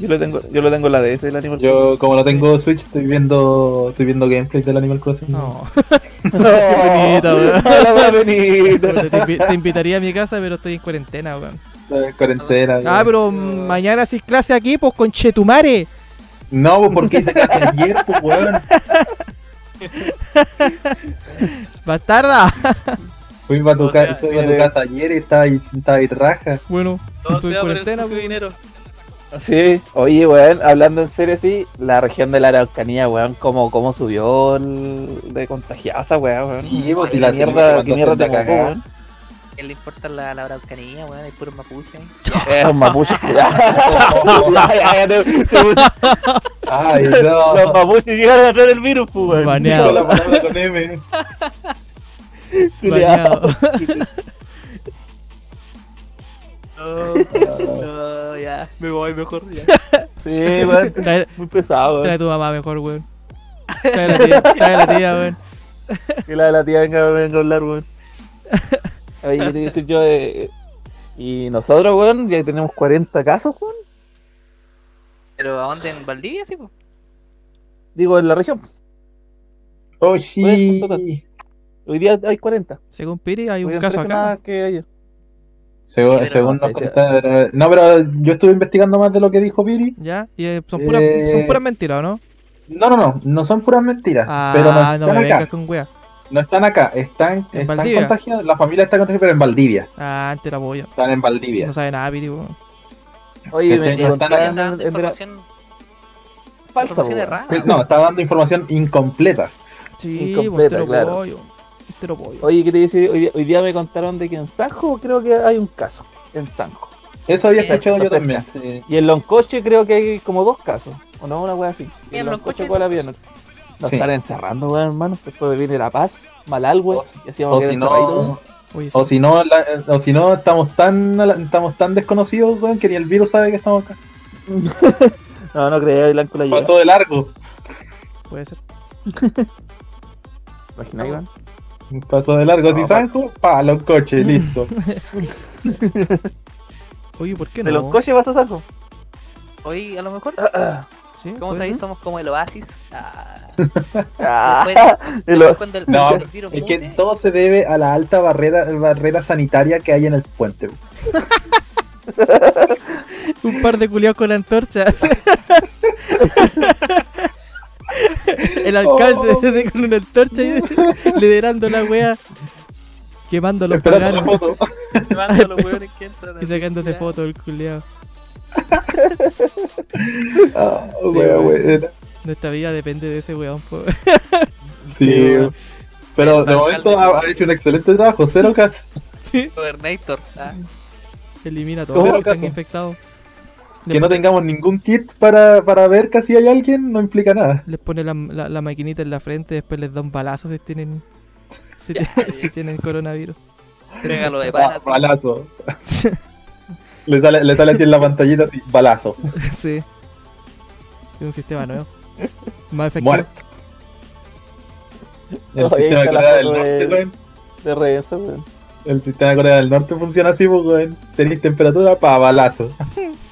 Yo lo tengo, yo lo tengo en la DS, el Animal Yo, como no tengo Switch, estoy viendo, estoy viendo gameplay del Animal Crossing. No. No, te, invi- te invitaría a mi casa, pero estoy en cuarentena, weón. Está en cuarentena. Ah, pero mañana sí es clase aquí, pues con Chetumare. No, pues porque hice clase ayer, pues weón. Bastarda. Fui para tu, O sea, ca- tu mire. casa ayer y estaba ahí, estaba ahí raja. Bueno, estoy en cuarentena, pues. dinero. Sí, oye, weón, hablando en serio, sí, la región de la Araucanía, weón, cómo, cómo subió el de contagiados, weón, weón. Sí, pues, si la mierda, qué mierda te cagada. weón. ¿Qué le importa la, la Araucanía, weón? Hay puro mapuche. Es un mapuche. Ay, Los no. mapuches llegaron a traer el virus, pues, weón. Baneado. Con la palabra con M. Bañado. No, ya. Me voy mejor, ya. Sí, weón, Trae, muy pesado, trae a weón. tu mamá mejor, weón. Trae a la tía, trae a la tía, weón. Que la de la tía venga, venga a hablar, weón. Oye, ¿qué te iba a decir yo de... Y nosotros, weón, ya tenemos 40 casos, weón. Pero ¿a dónde? ¿En Valdivia, sí, pues? Digo, en la región. Oh, sí. Hoy día hay 40. Según Piri, hay un caso 13 acá. más que ayer. Según, según no nos contaron- No, pero yo estuve investigando más de lo que dijo Piri. ¿Ya? Y eh, son puras, Eh, son puras mentiras, ¿o ¿no? No, no, no, no son puras mentiras. Ah, pero no no, están me acá. vengas con wea. No están acá, están, ¿En están Valdivia? contagiados. La familia está contagiada, pero en Valdivia. Ah, antes la. Están en Valdivia. No sabe nada, Piri, weón. Oye, No Están dando información, falsa, información errada. No, está dando información incompleta. Sí, Incompleta, claro. pollo. Pollo. Oye, ¿qué te dice? Hoy día, hoy día me contaron de que en Sanjo creo que hay un caso. En Sanjo. Eso había escuchado yo también. sí. Y en Loncoche creo que hay como dos casos. ¿O no? Una wea así. Y en Loncoche ¿cuál había? Nos nos Sí. están encerrando, weón, hermano. Después viene La Paz, Malal, weón. O O que si no, Oye, o si no, la- o si no estamos tan la- estamos tan desconocidos, weón, que ni el virus sabe que estamos acá. No, no creo, el ángulo llega. Pasó de largo. Puede ser. Imagina, Iván. Pasó de largo. No, si pa- Sanjo, pa, los coches, listo. Oye, ¿por qué De no? Loncoche vas a Sanjo. Hoy a lo mejor, ¿Sí? ¿Puede sabéis, somos como el oasis. Ah, Ah, después, el- después cuando el, No, cuando el virus Es que todo se debe a la alta barrera, barrera sanitaria que hay en el puente. Un par de culiados con antorchas. El alcalde Oh. con una antorcha liderando la wea. Quemando a los paganos a los hueones que entran y sacándose ya. fotos del culiado. Ah, Sí, wea. Nuestra vida depende de ese weón. po. Sí, Sí. Pero El de momento ha, ha hecho un excelente trabajo, cero casos. sí. Gobernator. Ah, Elimina Cero todo los que están caso. infectados. Que no tengamos ningún kit para, para ver que si hay alguien no implica nada. Les pone la, la, la maquinita en la frente, después les da un balazo si tienen si, si tienen coronavirus. Trégalo de. Ah, así. balazo. Le sale, le sale así en la pantallita así, balazo. sí. Es un sistema nuevo. Más efectivo. Muerto. El sistema de Corea del Norte, de- weón. De reversa, weón. El sistema de Corea del Norte funciona así, pues, weón. Tenéis temperatura para balazo.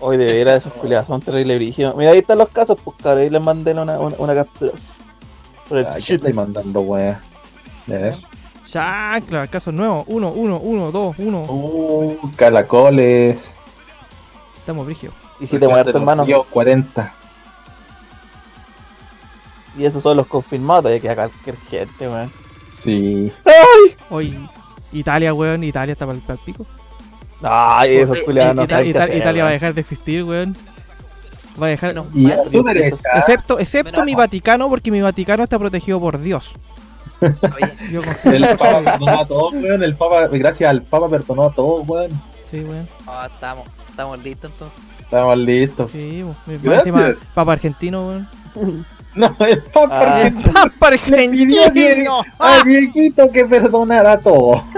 Hoy de veras esos culiados son terribles brígidos. Mira, ahí están los casos, pues cabrón, ahí les mandé una, una, una captura. Por el Ay, ¿qué shit. estáis mandando, weón? A ver. Chancla, caso nuevo. Uno, uno, uno, dos, uno. Uh, calacoles. Estamos brígidos. Y si te muerto, hermano. Yo, 40. Y esos son los confirmados, todavía queda cualquier gente, weón. Sí. Hoy, Italia, weón. Italia está para el pico. Ay, esos Oye, culiados no Ita- saben qué Ita- hacer, Italia va a dejar de existir, weón. Va a dejar. Menos Y mal. a su derecha. Excepto, excepto mi. Vaticano, porque mi Vaticano está protegido por Dios. Yo El Papa perdonó a todos, weón. El Papa, gracias al Papa perdonó a todos, weón. Sí, weón. no, estamos, estamos listos entonces. Estamos listos. Sí, weón. Gracias. Papa argentino, weón. No, el Papa Ah. argentino ¡Papa pidió a Diego- a Dieguito que perdonara a todos.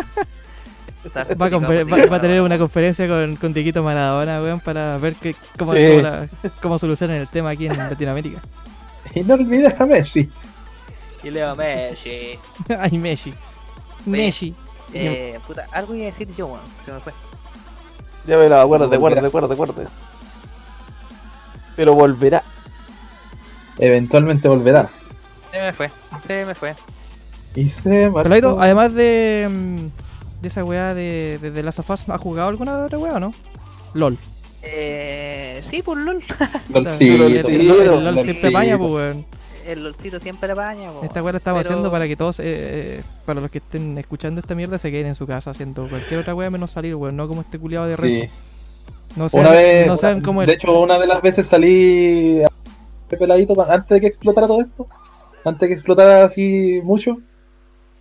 Va a, confer- va- va a tener una conferencia con, con Dieguito Maradona, weón, para ver que, cómo, Sí. cómo, la- cómo solucionan el tema aquí en Latinoamérica. Y no olvides a Messi. Y Leo Messi. Ay, Messi. Messi. Eh, puta, algo iba a decir yo, weón. Se me fue. Ya me lo de acuerdo, de acuerdo. Pero volverá. Eventualmente volverá. Se me fue. Se me fue. Y se marchó. Además de, mm, de esa weá de, de, de Last of Us, ¿has jugado alguna otra weá o no? LOL. Eh, sí, por LOL. Lolcito, el, el- el Lolcito. LOL siempre apaña, pues weón. El LOLcito siempre apaña, po. Esta weá la estamos Pero- haciendo para que todos, eh, eh, para los que estén escuchando esta mierda, se queden en su casa haciendo cualquier otra weá menos salir, weón. No como este culiado de Sí. rezo. No Una sean, vez, no de el. hecho, una de las veces salí a peladito antes de que explotara todo esto, antes de que explotara así mucho.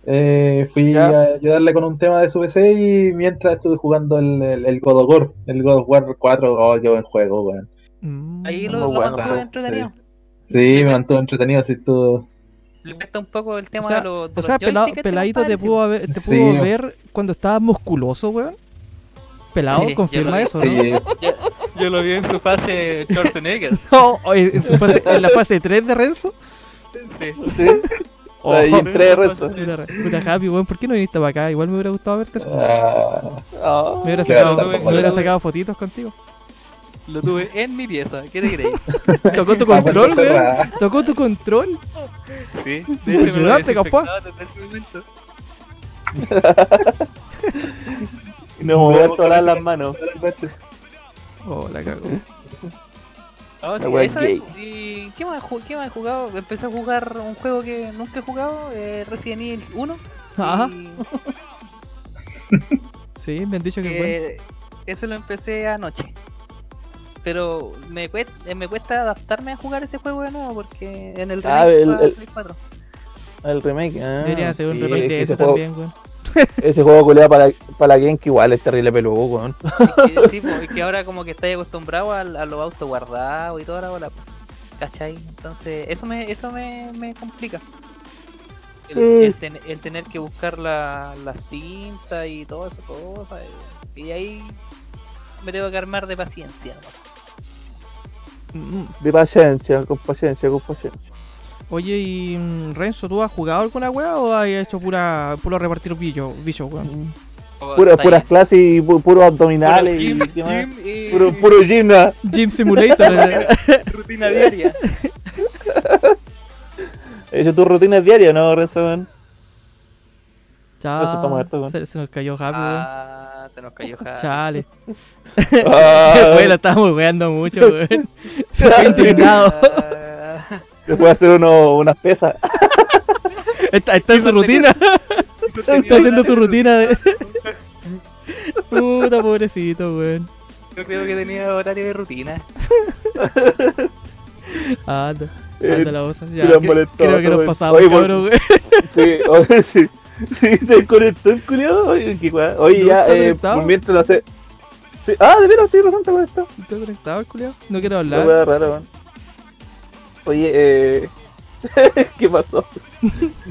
Eh, fui Ya. a ayudarle con un tema de su PC y mientras estuve jugando el, el, el God of War, el God of War 4, oh, qué buen juego, weón. Mm, Ahí lo, lo bueno, mantuve sí. entretenido. Sí, me mantuvo entretenido, así todo. Le falta un poco el tema O sea, de los. de O sea, pelado- peladito te pudo, haber, te Sí. pudo ver cuando estabas musculoso, weón. Pelado, Sí, yo confirma eso, ¿no? Sí, Yo lo vi en su fase Schwarzenegger. No, oye, en, su fase- en la fase 3 de Renzo. sí. Sí. Ahí en tres rezo. Puta, Happy, weón, ¿por qué no viniste para acá? Igual me hubiera gustado verte. eso. ah, Ah, me hubiera claro, sacado, me hubiera era- sacado fotitos contigo. Lo tuve en mi pieza. ¿Qué te crees? Tocó tu Ah, control, weón. Tocó tu control. Sí. Impresionante, capaz. desde ese momento. Y nos hemos vuelto a dar las manos. Oh, la cago. No, sí, esa vez- ¿Y qué más, qué más he jugado? Empecé a jugar un juego que nunca he jugado, eh, Resident Evil 1. Ajá. y Sí, me han dicho que es bueno. eso lo empecé anoche. Pero me cuesta, me cuesta adaptarme a jugar ese juego de nuevo porque en el Ah, remake el- para el- Play 4. El remake. Ah, Debería hacer un sí, remake es de que eso juego- también, weón. Ese juego culiado para, para que igual es terrible peludo, weón. Es que, sí, pues, es que ahora como que estáis acostumbrado a, a los autos guardados y toda la bola. ¿Cachai? Entonces, eso me, eso me, me complica. El, Mm. el ten- el tener que buscar la, la cinta y todas esas cosas. eh, Y ahí me tengo que armar de paciencia. ¿no? Mm, De paciencia, con paciencia, con paciencia. Oye, y mm, Renzo, ¿tú has jugado alguna weá o has hecho pura, puro repartir bicho, bicho, weón? O Pura, puras clases y pu- puros Puro abdominales gym, y ¿qué más? gym y Puro, puro gym, ¿no? Gym Simulator. rutina diaria. ¿Has hecho tus rutinas diarias, no, Renzo? weón? Chao. Muerto, se, se nos cayó weón. Ah, se nos cayó Javi. Chale. Ah, Se fue, lo estábamos weando mucho, weón. Se fue indignado. Ah, Se puede hacer uno, unas pesas. Está, está en su rutina. Está haciendo su rutina de. Puta, pobrecito, weón. Yo creo que tenía horario de rutina. Anda, Eh, anda la osa. Ya, lo han cre- molestado, creo que nos pasamos, Oye, cabrón, weón. Sí, oye, sí. Sí, se conectó el culiado. Oye, qué weá. Oye, ¿No ya, está eh, conectado? mientras lo hace. Sí. Ah, de veras, estoy pasando con esto. ¿Está conectado el culiao? No quiero La hablar. weá rara, weón. Oye, eh. ¿Qué pasó?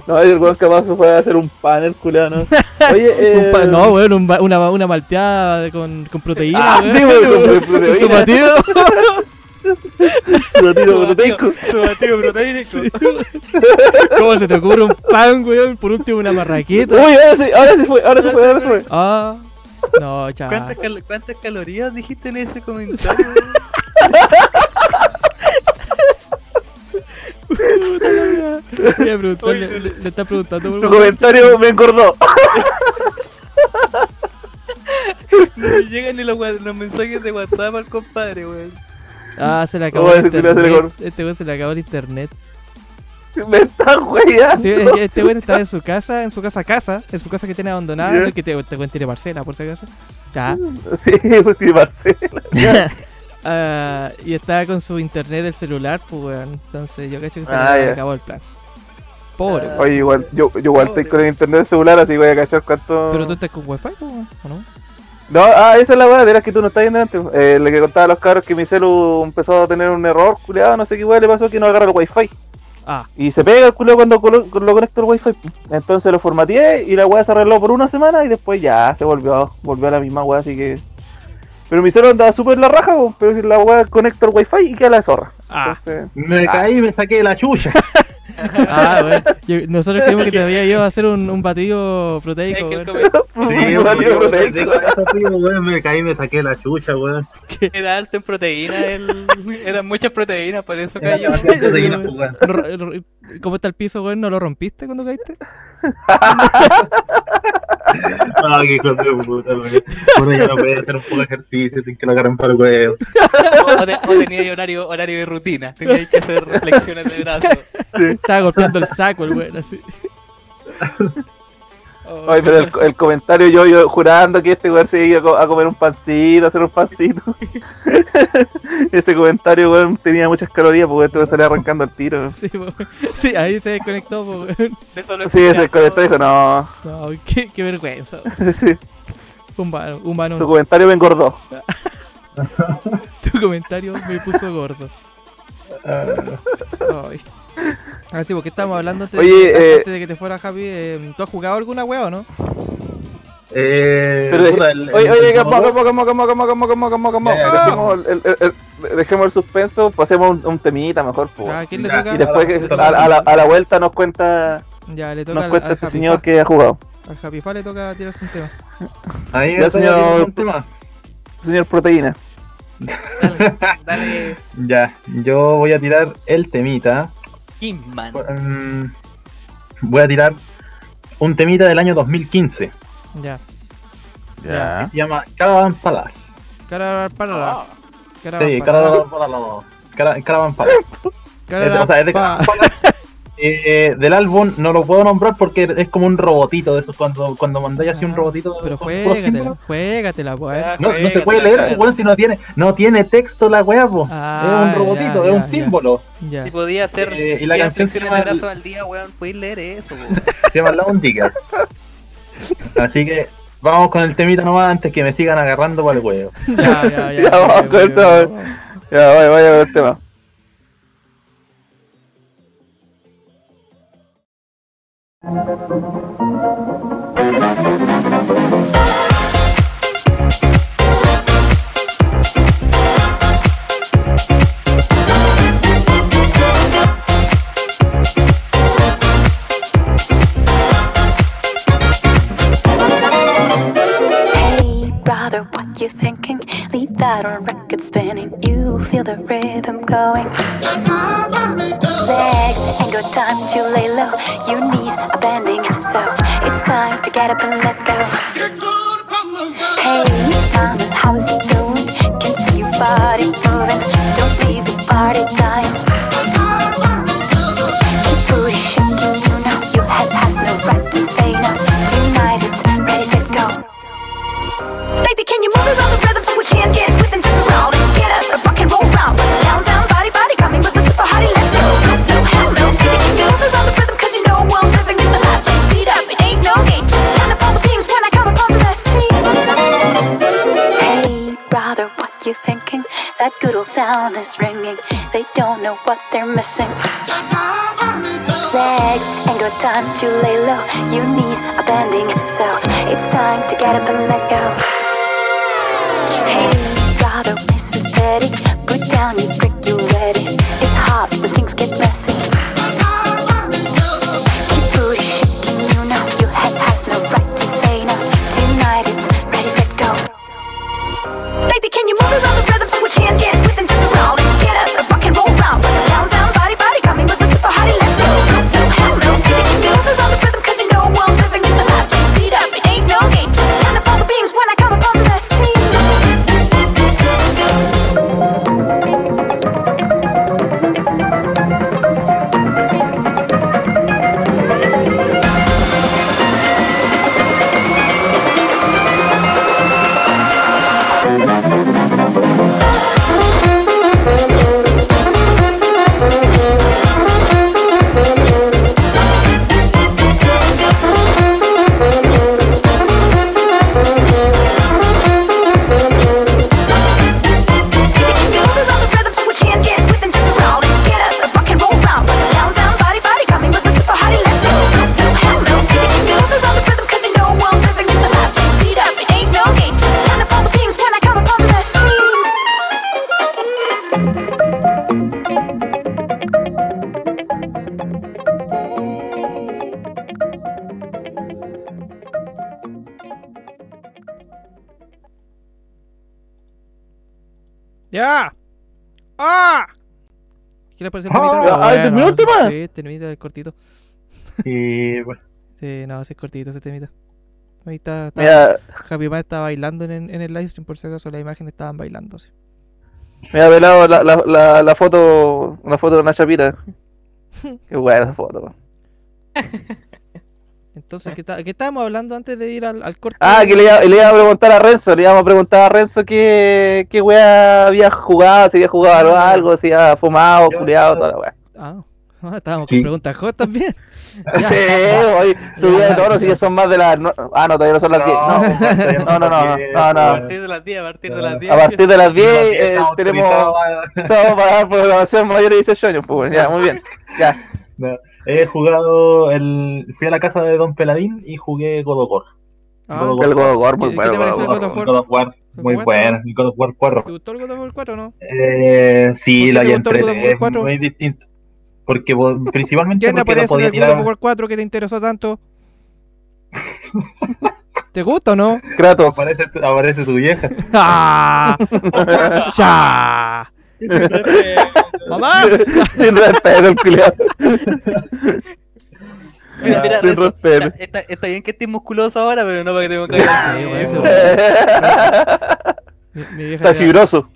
No, el weón capaz se fue a hacer un panel, culiado, ¿no? Oye, eh. Un pa- no, weón, un una, una malteada con, con proteína, Ah, sí, weón, con Con proteína. Su batido. Su batido proteico. Su batido proteínico. ¿Cómo se te ocurre un pan, weón? Por último, una marraqueta. Uy, ahora sí, ahora sí fue, ahora sí fue, ahora sí fue. Ah, no, chaval. ¿Cuántas, cal- cuántas calorías dijiste en ese comentario? Le, le, le- le está preguntando por Tu comentario me engordó. No me llegan ni los, mensajes de WhatsApp al compadre, weón. Ah, se le acabó Oh, el internet. Este weón se le acabó el internet. Me está weyando. Sí, este weón estaba en su casa, en su casa casa, en su casa que tiene abandonada, es que te, este weón tiene parcela, por si acaso. Ya. Sí, pues sí, Ah, y estaba con su internet del celular, pues weón. Entonces yo cacho que se Ah, acabó el plan. Pobre, weón. Oye, igual, yo, yo igual estoy con el internet celular, así voy a cachar cuánto. Pero tú estás con wifi, pues, weón, ¿o no? No, ah, esa es la weá, de las que tú no estás viendo antes. Eh, le que contaba a los cabros que mi celu empezó a tener un error, culiado, no sé qué weá le pasó que no agarra el wifi. Ah, Y se pega el culo cuando lo conecto al wifi. Entonces lo formateé y la weá se arregló por una semana y después ya se volvió, volvió a la misma weá, así que. Pero mi celu andaba súper la raja, pero si la weá conecta al wifi y queda la zorra. Ah, Entonces. Me caí y me saqué la chucha. ah. Yo- nosotros creímos que te había ido a hacer un, un batido proteico, Sí, Un batido proteico. me caí y me saqué la chucha, weón. era alto en proteína, el... eran muchas proteínas, por eso cayó. Pues, ¿Cómo está el piso, weón? ¿No lo rompiste cuando caíste? Ah, qué hijo de puta, weón. Uno ya no puede hacer un poco de ejercicio sin que lo agarren para el huevo. O, te- o tenía ahí horario, horario de rutina, teníais que hacer flexiones de brazo. Estaba golpeando el saco el weón, así. Oh, Ay, pero el, el comentario yo, yo jurando que este weón se iba a co- a comer un pancito, a hacer un pancito. Ese comentario, weón, tenía muchas calorías porque este weón salía arrancando el tiro. Sí, sí, ahí se desconectó, weón. eso Sí, ese escuchaba. comentario dijo, no, No, qué, qué vergüenza. sí, Humano, humano. tu comentario me engordó. Tu comentario me puso gordo. Ay. Ah, sí, porque estábamos hablando antes, Oye, de, eh, antes de que te fuera Javi. eh, ¿Tú has jugado alguna wea o no? Eh, Pero, de- puta, el- oye, el- oye, calma, calma, calma, Ya, ya, Dejemos el, dejemos el suspenso, pasemos un, un temita mejor, po, ¿A weón. quién le Ya, toca? Y después que toca a, a la, a la vuelta nos cuenta, Ya, le toca nos al, cuenta al este Happy señor Fa. que ha jugado. Al Happy Fa le toca tirarse un tema. Ahí Ya, señor. un tema. Señor Proteína. Dale, dale. Ya, yo voy a tirar el temita. Kingman. Mm, voy a tirar un temita del año 2015. Ya. Ya. Se llama Caravan Palace. Cara para la. Ah, Cara Sí, para Caravan Palace. Cara- Caravan Palace. cara Es de- o sea, es de Caravan Palace. Eh, del álbum no lo puedo nombrar porque es como un robotito de esos cuando, cuando mandáis así un robotito Pero juégatela, juégatela, pues. Ya. No, no se puede leer, weón, si no tiene, no tiene texto la weá, po. Ah, es un robotito, ya, es un ya. símbolo. Ya. Si podía hacer Eh, y la 100 canción se llama- de brazos al día, weón, puedes leer eso, weón. Se llama Lawn Digger. Así que vamos con el temita nomás antes que me sigan agarrando para el huevo. Ya, ya, ya. Ya, vamos con vamos. ok. Ya, vaya, vaya con el tema. Hey, brother, what you thinking? Leave that on record spinning. You feel the rhythm going. Legs ain't got time to lay low. Your knees are bending, so it's time to get up and let go. Hey, mama, how's it going? Can see your body moving. Don't leave the party That sound is ringing. They don't know what they're missing. Legs ain't got time to lay low. Your knees are bending, so it's time to get up and let go. Hey, nice and steady. Put down your brick, you ready. It's hot when things get messy. ¡Ya! ¡Ah! ¿Qué le parece el temita? ah, ¿terminó el tema? Sí, temita, es cortito. Y bueno, Sí, no, sí es cortito ese temita. Ahí está, está Mira, Happy Man estaba bailando en, en el livestream, por si acaso las imágenes estaban bailando. sí. me ha velado la, la, la, la foto, una foto de una chapita. Qué buena esa foto. Entonces, ¿qué, estábamos hablando antes de ir al, al corte? Ah, que le iba, le iba a preguntar a Renzo, le íbamos a preguntar a Renzo qué, qué weá había jugado, si había jugado algo, si había fumado, culiado, toda la weá. Ah, ah, estábamos Sí. con preguntas hot también. Sí, hoy subida de tono, si ya son más de las. no- ah, no, todavía no son las 10. No, pues, No, no, no, no, 10, no, no. A partir de las 10, a partir de las 10. A partir de las 10 Las 10 eh, tenemos. Estamos para dar programación mayor de 18 años, pues ya, muy bien. Ya. No, He jugado el. Fui a la casa de Don Peladín y jugué God of War. Ah, God of El God of War, muy ¿Qué- qué bueno. te God of War. God of War? God of War, muy bueno. El God of War 4. ¿Te gustó el God of War 4 o no? Eh, sí, ¿Por la qué te of War entrete, es 4? muy distinto. Porque po- principalmente ¿Quién porque no podía el God of tirar. War 4 que te interesó tanto? ¿Te gusta o no? Kratos. Aparece, tu- aparece tu vieja. ¡Ah! ¡Ya! ¡Mamá! Sin respeto, el culiao. Mira, mira, Sin respeto. está, está- bien que estés musculoso ahora, pero no para que te pongas Está fibroso.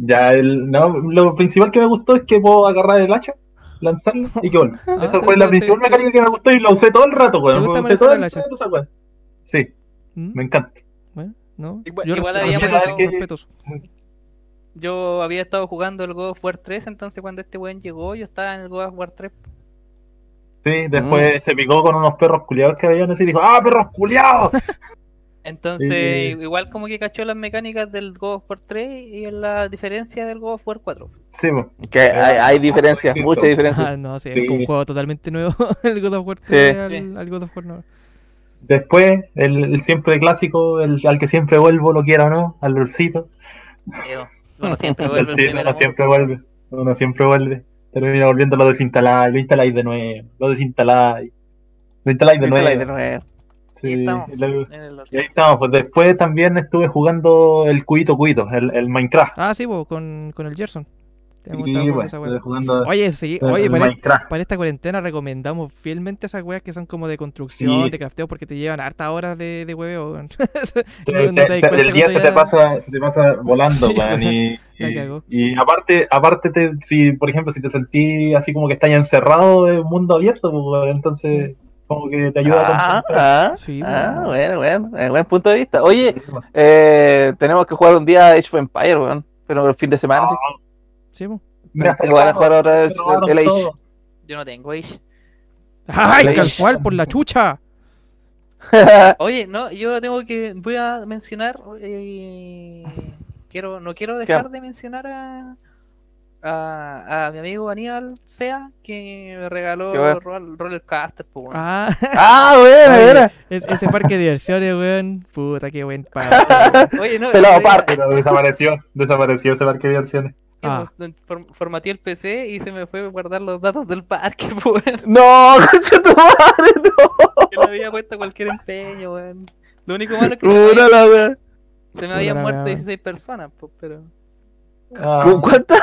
Ya, el, no, lo principal que me gustó es que puedo agarrar el hacha, lanzarlo y que vuelva. Ah, Esa fue la principal mecánica que me gustó y lo usé todo el rato, ¿Te weón. gusta Lo usé todo el hacha? rato esa weón. Sí, ¿Mm? me encanta. Bueno, ¿no? Igual- Yo igual habíamos- respeto- eso. Yo había estado jugando el God of War 3, entonces cuando este weón llegó, yo estaba en el God of War 3. Sí, después se picó con unos perros culiados que habían así y dijo, ¡Ah, perros culiados! Entonces, Sí. igual como que cachó las mecánicas del God of War 3 y la diferencia del God of War 4. Sí. Que hay, hay diferencias, muchas diferencias. Ah, no, sí, Sí. es un juego totalmente nuevo el God of War Sí. 3 al, Sí. al God of War nuevo. Después, el, el siempre clásico, el, al que siempre vuelvo, lo quiera o no, al Lulcito. Pero, uno siempre El vuelve primer uno amor. siempre vuelve. Uno siempre vuelve. Termina volviendo, lo desinstaláis, lo instaláis de nuevo, lo desinstaláis. Lo instaláis de Instala nuevo. de nuevo. Sí, Y estamos. y ahí estamos. Pues después también estuve jugando el Cuito Cuito, el, el Minecraft. Ah, sí, po, con, con el Gerson. Sí, esa jugando Oye, sí, oye, para, para esta cuarentena recomendamos fielmente esas weas que son como de construcción, Sí. de crafteo, porque te llevan hartas horas de, de hueveo. No- no el día se ya- te pasa, se te pasa volando, Sí, weón, y, aparte, aparte te, si por ejemplo si te sentís así como que estás encerrado de un mundo abierto, pues, entonces como que te ayuda Ah, a ah, Sí, ah, bueno. bueno, bueno, buen punto de vista. Oye, eh, tenemos que jugar un día Age of Empire, weón. Pero el fin de semana, sí. Sí, po. Mira, Se van a jugar otra vez se robaron el Age. todo. Yo no tengo Age. ¡Ay, Play. tal cual, por la chucha! Oye, no, yo tengo que. Voy a mencionar. eh, quiero, no quiero dejar de mencionar a. A, a mi amigo Aníbal Sea que me regaló. Roll- Rollercaster. pues, weón. Ah, ah, es- ese parque de diversiones, weón. Puta, qué buen parque. Oye, no, el día- aparte. Pero desapareció, desapareció ese parque de diversiones. Ah. form- formateé el PC y se me fue guardar los datos del parque, pues, weón. No, concha tu madre, no. Que le había puesto cualquier empeño, weón. Lo único malo es que se me, había- se me habían muerto wea. 16 personas, pues, pero. Ah, ¿Cu- ¿Cuántas?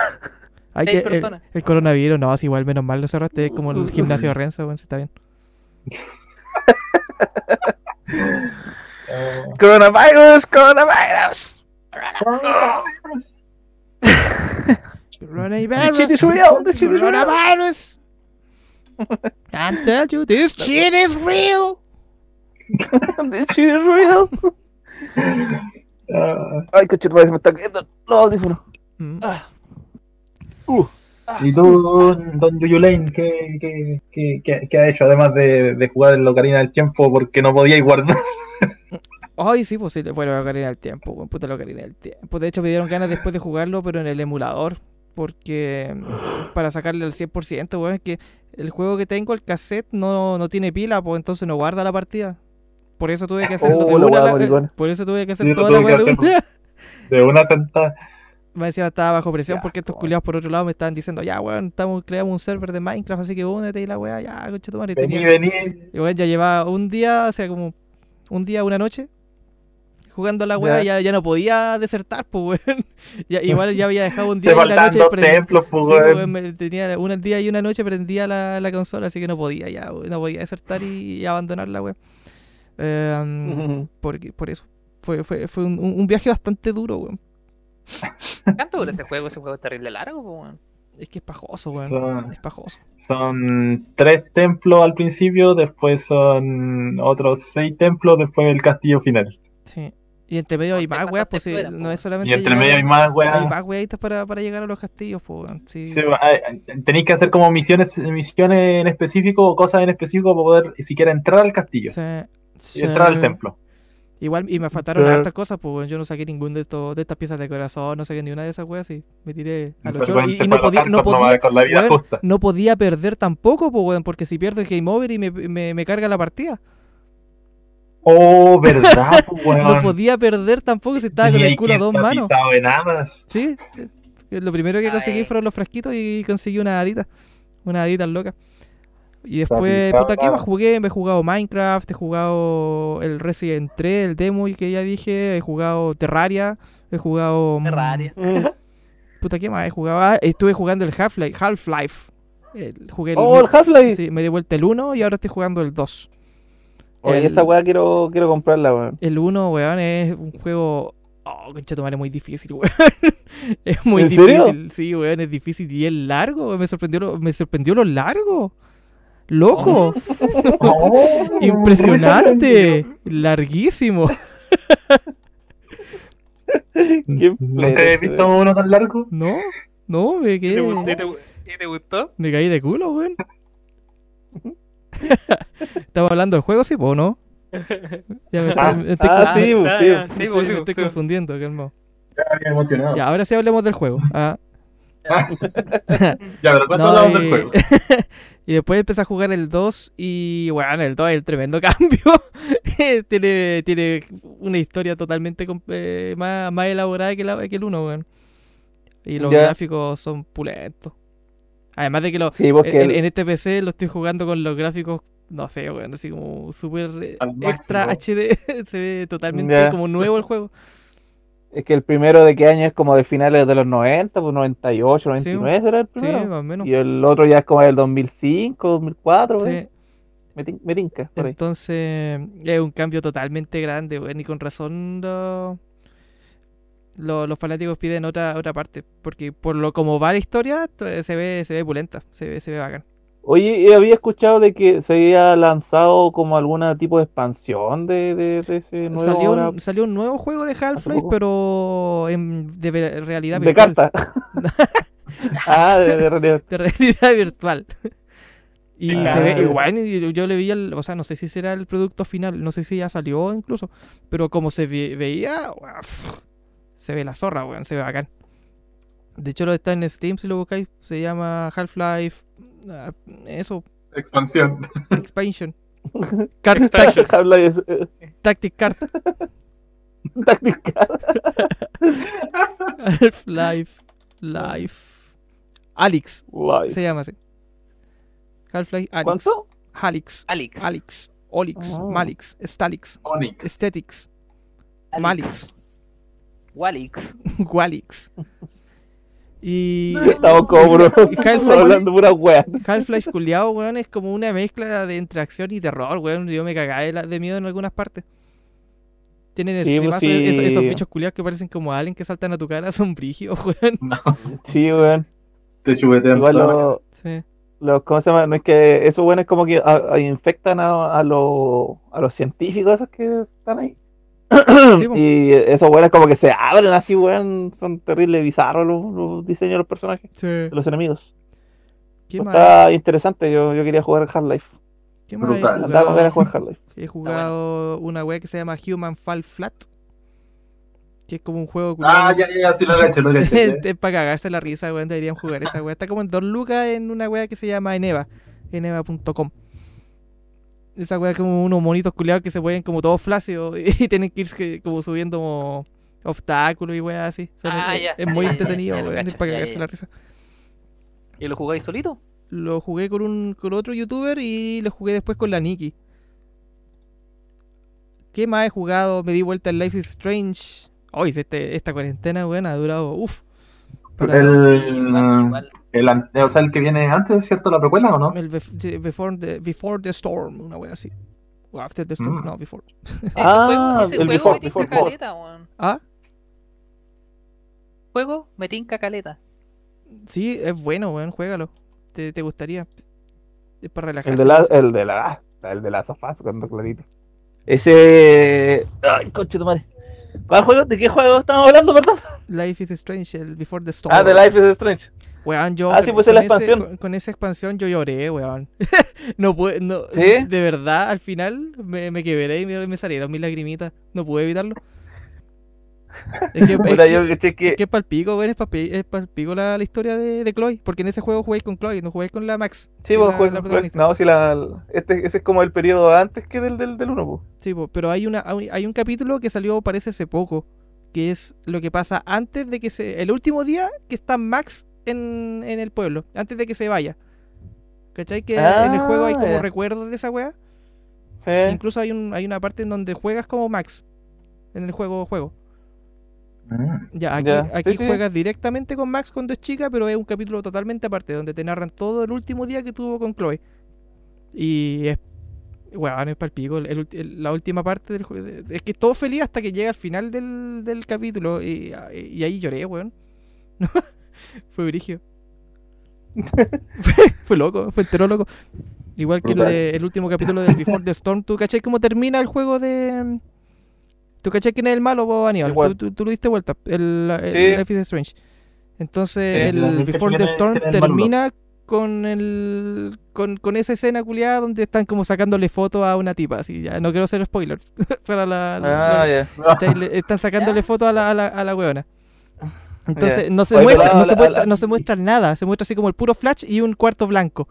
Hay que, el, personas. el coronavirus, no, es igual, menos mal lo cerraste, como el gimnasio de Renzo, weón, si está bien. ah, Coronavirus, coronavirus. Coronavirus. Shit is real, this shit is real. Coronavirus. Can't tell you this shit is real. This shit is real. ah. Ay, coche, se me está cayendo los audífonos. Mm. ¿Y tú, don, Yuyulain, ¿qué, qué, qué, qué- qué ha hecho además de, de jugar en la Ocarina del Tiempo porque no podíais guardar? Ay, sí, posible. Bueno, Ocarina del Tiempo, puta la Ocarina del Tiempo. De hecho, me dieron ganas después de jugarlo, pero en el emulador. Porque mm, para sacarle al 100%, weón, es que el juego que tengo, el cassette, no, no tiene pila, pues entonces no guarda la partida. Por eso tuve que hacerlo Oh, de una. la- maricona. por eso tuve que hacer Sí, toda la weá de hacer, una. De una sentada. Me decía, estaba bajo presión Ya, porque estos culiados por otro lado me estaban diciendo, ya, weón, estamos, creamos un server de Minecraft, así que únete y la weá, ya, concha tu madre. Y Vení, tenía- vení. y weón, ya llevaba un día, o sea, como un día, una noche, jugando a la weá, Ya. ya, ya no podía desertar, pues, weón. Ya, igual ya había dejado un día Te y una faltan noche. templos, pues, Sí, weón. tenía un día y una noche prendía la, la consola, así que no podía ya, weón, no podía desertar y, y abandonar la weá. Eh, por, por eso. Fue, fue, fue un, un- viaje bastante duro, weón. ¿Cuánto dura ese juego? Ese juego es terrible largo, pues, weón. Es que es pajoso, weón. Son- Es pajoso. Son tres templos al principio, después son otros seis templos, después el castillo final. Sí. Y entre medio No hay más weas, pues sí, no po. es solamente. Y entre medio hay más Hay weas. más weitas para, para llegar a los castillos, pues, weón. Sí. Sí, hay- tenéis que hacer como misiones, misiones en específico o cosas en específico para poder siquiera entrar al castillo Sí, y entrar al templo. Igual, y me faltaron Sí. hartas cosas, pues yo no saqué ningún de estos de estas piezas de corazón, no saqué ni una de esas weas y me tiré a los choros. Y, no podía, no podía, con la vida no podía perder tampoco, pues weón, porque si pierdo el game over y me, me, me carga la partida. Oh, verdad, pues, No podía perder tampoco si estaba con el culo a dos manos. en. Sí, sí. lo primero que conseguí Ay. fueron los frasquitos y conseguí una hadita. Una hadita loca. Y después, puta, ¿qué más jugué? Me he jugado Minecraft, he jugado el Resident 3, el demo que ya dije, he jugado Terraria, he jugado... mm, Terraria. Puta, ¿qué más he jugado? Ah, estuve jugando el Half-Life. Half-Life. Jugué el, Oh, el Half-Life. sí, me di vuelta el 1 y ahora estoy jugando el 2. Oye, el- esa weá quiero, quiero comprarla, weón. El 1, weón, es un juego. Oh, concha madre, muy difícil, weón. es muy ¿En difícil. serio? Sí, weón, es difícil. Y es largo, weón, me sorprendió lo, me sorprendió lo largo. Loco, Oh, impresionante, larguísimo. Qué ¿Nunca he visto uno tan largo? No, no, me ¿Y te, quedé. gu- y te- y te gustó? Me caí de culo, weón. Estamos hablando del juego, sí, po, ¿no? Ya me estoy, Ah, ah, sí, Ah, sí. ya, sí, me estoy- sí, confundiendo, calmado. Ya había emocionado. Ya, ahora sí hablemos del juego. Ah, Ya, pero ¿cuánto No, hablamos y... del juego? y después empecé a jugar el 2 y bueno, el 2 es el tremendo cambio. tiene, tiene una historia totalmente eh, más, más elaborada que, la- que el 1, weón. Y los Ya. gráficos son pulentos. Además de que lo, Sí, porque en, este PC lo estoy jugando con los gráficos, no sé, weón, así como súper eh, extra. HD. Se ve totalmente como nuevo el juego. es que el primero de qué año es como de finales de los 90, pues 98, 99 será el Sí, primero. más o menos. y el otro ya es como del 2005, 2004, por ahí. Sí. Me, tin- me tinca, por ahí. Entonces, es un cambio totalmente grande, weón, y con razón lo- lo- los fanáticos piden otra otra parte, porque por lo como va la historia, to- se ve se ve pulenta, se ve se ve bacán. Oye, y había escuchado de que se había lanzado como algún tipo de expansión de, de, de ese nuevo Salió ahora un, salió un nuevo juego de Half-Life, pero en, de realidad de virtual. carta. ah, de, de realidad. de realidad virtual. Y Ah. se ve igual, yo, yo le vi el, o sea, no sé si será el producto final, no sé si ya salió incluso, pero como se ve- veía, se ve la zorra, weón, se ve bacán. De hecho, lo está en Steam si lo buscáis, se llama Half-Life, ah, eso, Expansión. Expansion. Card eso, eh, Tactic Card. táctica. Half-Life. Life. Alex. Guay. Se llama así. Half-Life Alex. ¿Cuánto? Halix. Alex. Alex. Olix. Oh. Malix. Stalix. Onyx. Aesthetics. Malix. Walix. Walix. Y Estamos como bro. Half-Life- hablando pura wea. Half-Life culiao, weón, es como una mezcla de entre acción y terror, weón. Yo me cagaba de, la- de miedo en algunas partes. Tienen Sí, pues esos, esos sí. bichos culiados que parecen como alien que saltan a tu cara, son brígidos, weón. No, Sí, weón. te chupetean Igual los, Sí. los- ¿cómo se llama? No es que esos buenos como que a- a- infectan a, a, los, a los científicos esos que están ahí. y esos buenos como que se abren así, weón. Son terribles, bizarros los, los diseños de los personajes, Sí. de los enemigos. Está interesante, yo, yo quería jugar Half-Life. ¿Qué más he brutal. Jugado? jugar Half-Life. He jugado una wea que se llama Human Fall Flat. Que es como un juego. Ah, ya, ya, ya, sí lo cacho, lo cacho. ya. es para cagarse la risa, weón. Deberían jugar esa wea. Está como en dos lucas en una wea que se llama Eneva. Eneva.com. Esa es como unos monitos culiados que se mueven como todos flácidos y tienen que ir como subiendo como obstáculos y weas así. Son- Ah, es, ya. es muy Ya, entretenido, weón. Para cagarse la risa. ¿Y lo jugáis solito? Lo jugué con un con otro youtuber y lo jugué después con la Nikki. ¿Qué más he jugado? Me di vuelta en Life is Strange. Hoy este, esta cuarentena, weón, ha durado. Uff. El, Sí, igual, igual. el an- o sea, el que viene antes, ¿cierto? ¿La precuela o no? El bef- the- before, the, before the Storm, una wea así. O After the Storm, Mm. no, Before. Ese Ah, juego, ese el juego Before, me tinca Before, caleta, weón. Ah, Juego me tinca caleta. sí, es bueno, weón, juégalo. Te, te gustaría. Es para relajarse. El de la, el de la, el de la sofás, cuando clarito. Ese. Ay, coche tu madre. ¿Cuál juego? ¿De qué juego estamos hablando, perdón? Life is Strange, el Before the Storm. Ah, de Life is Strange. Weón, yo Ah, sí, pues es la ese- expansión. con, con esa expansión yo lloré, weón. no pude, no, ¿Sí? de verdad, al final me, me quebré y me, me salieron mis lagrimitas. No pude evitarlo. Es que, es Puta, que- yo que. que es palpico, weón, es es palpico la, la historia de, de Chloe. Porque en ese juego jugáis con Chloe, no jugáis con la Max. Sí, que vos la con- protagonista. No, si la. Este, ese es como el periodo antes que del, del, del 1, pues. Sí, po, pero hay una hay un capítulo que salió parece hace poco, que es lo que pasa antes de que se el último día que está Max en, en el pueblo, antes de que se vaya. ¿Cachai? Que en el juego hay Ah, como recuerdos de esa weá. Sí. Incluso hay, un, hay una parte en donde juegas como Max. En el juego juego. Mm. Ya, aquí, Ya, aquí sí, sí. juegas directamente con Max cuando es chica, pero es un capítulo totalmente aparte, donde te narran todo el último día que tuvo con Chloe. Y es. Weón, es palpico. El, el- la última parte del juego. Es que es todo feliz hasta que llega al final del, del capítulo. Y, y ahí lloré, weón. fue brigio. fue, fue loco, fue entero loco. Igual que el, último capítulo de Before the Storm. ¿Tú cachai cómo termina el juego de. ¿Tú cachai quién es el malo, vos, Aníbal? Tú, tú, tú lo diste vuelta. El, el Sí. Life is Strange. Entonces, Sí, el Before the Storm termina con el con, con esa escena culiada donde están como sacándole fotos a una tipa. Así, ya no quiero ser spoiler. para la, la- Ah, la- están sacándole fotos a la, a la, a la weona. Entonces, no se Oye, muestra, no se muestra, la- no se muestra nada, se muestra así como el puro flash y un cuarto blanco.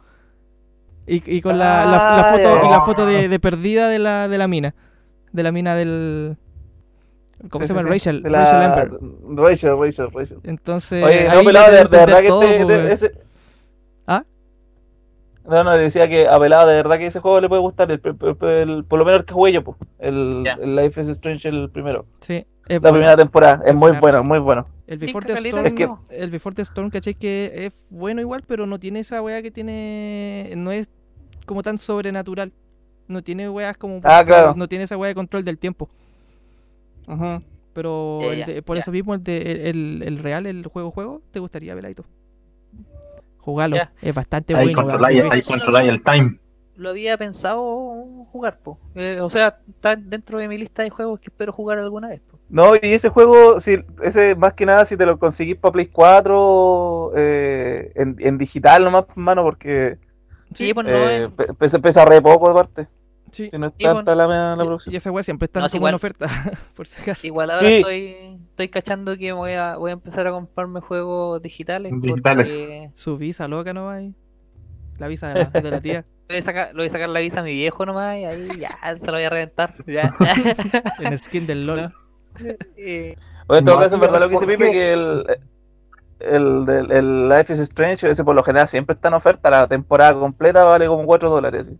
Y, y con la, la- la Ah, foto, y la foto de, de perdida de la, de la mina. De la mina del. ¿Cómo Sí, se llama? sí. Rachel. Rachel Amber. Rachel, Rachel, Rachel. Entonces. Oye, no, pelado, de, verdad que todo, este, de- ese... ¿Ah? No, no, le decía que a pelado de verdad que ese juego le puede gustar, el, el- el- por lo menos el que jugué yo, po. El, Ya. el Life is Strange, el primero. Sí, es La bueno. primera temporada, es muy buena. bueno, muy bueno. El Before the Storm, de nuevo. el Before the Storm, ¿cachai? Que es bueno igual, pero no tiene esa weá que tiene. No es como tan sobrenatural. No tiene weas como. Ah, claro. No tiene esa weá de control del tiempo. Ujú. Pero el de- por ya. eso mismo, el, de, el, el real, el juego juego, ¿te gustaría, Veladito? Jugalo, Ya. es bastante Ahí bueno. controláis, ahí controláis el time. Lo había pensado jugar, po. Eh, o sea, está dentro de mi lista de juegos que espero jugar alguna vez. po. No, y ese juego, si, ese más que nada, si te lo conseguís para Play 4 eh, en, en digital nomás, mano, porque Sí, pues no eh, es- pe- pesa, pesa re poco de parte. Sí. Si no es Sí, bueno. tanta la, la Y- producción. Y esa weá siempre está No, es en oferta, por si acaso. Igual ahora Sí. estoy, estoy cachando que voy a, voy a empezar a comprarme juegos digitales. Digitales. Porque Su visa loca no va ahí. La visa de la, de la tía. voy a sacar, le voy a sacar la visa a mi viejo nomás y ahí ya se lo voy a reventar. Ya. En skin del LOL. Eh, Oye, en todo No, caso, en verdad lo que ¿por dice Pipe, que el, el, del- el Life is Strange, ese por lo general siempre está en oferta, la temporada completa vale como 4 dólares. ¿sí?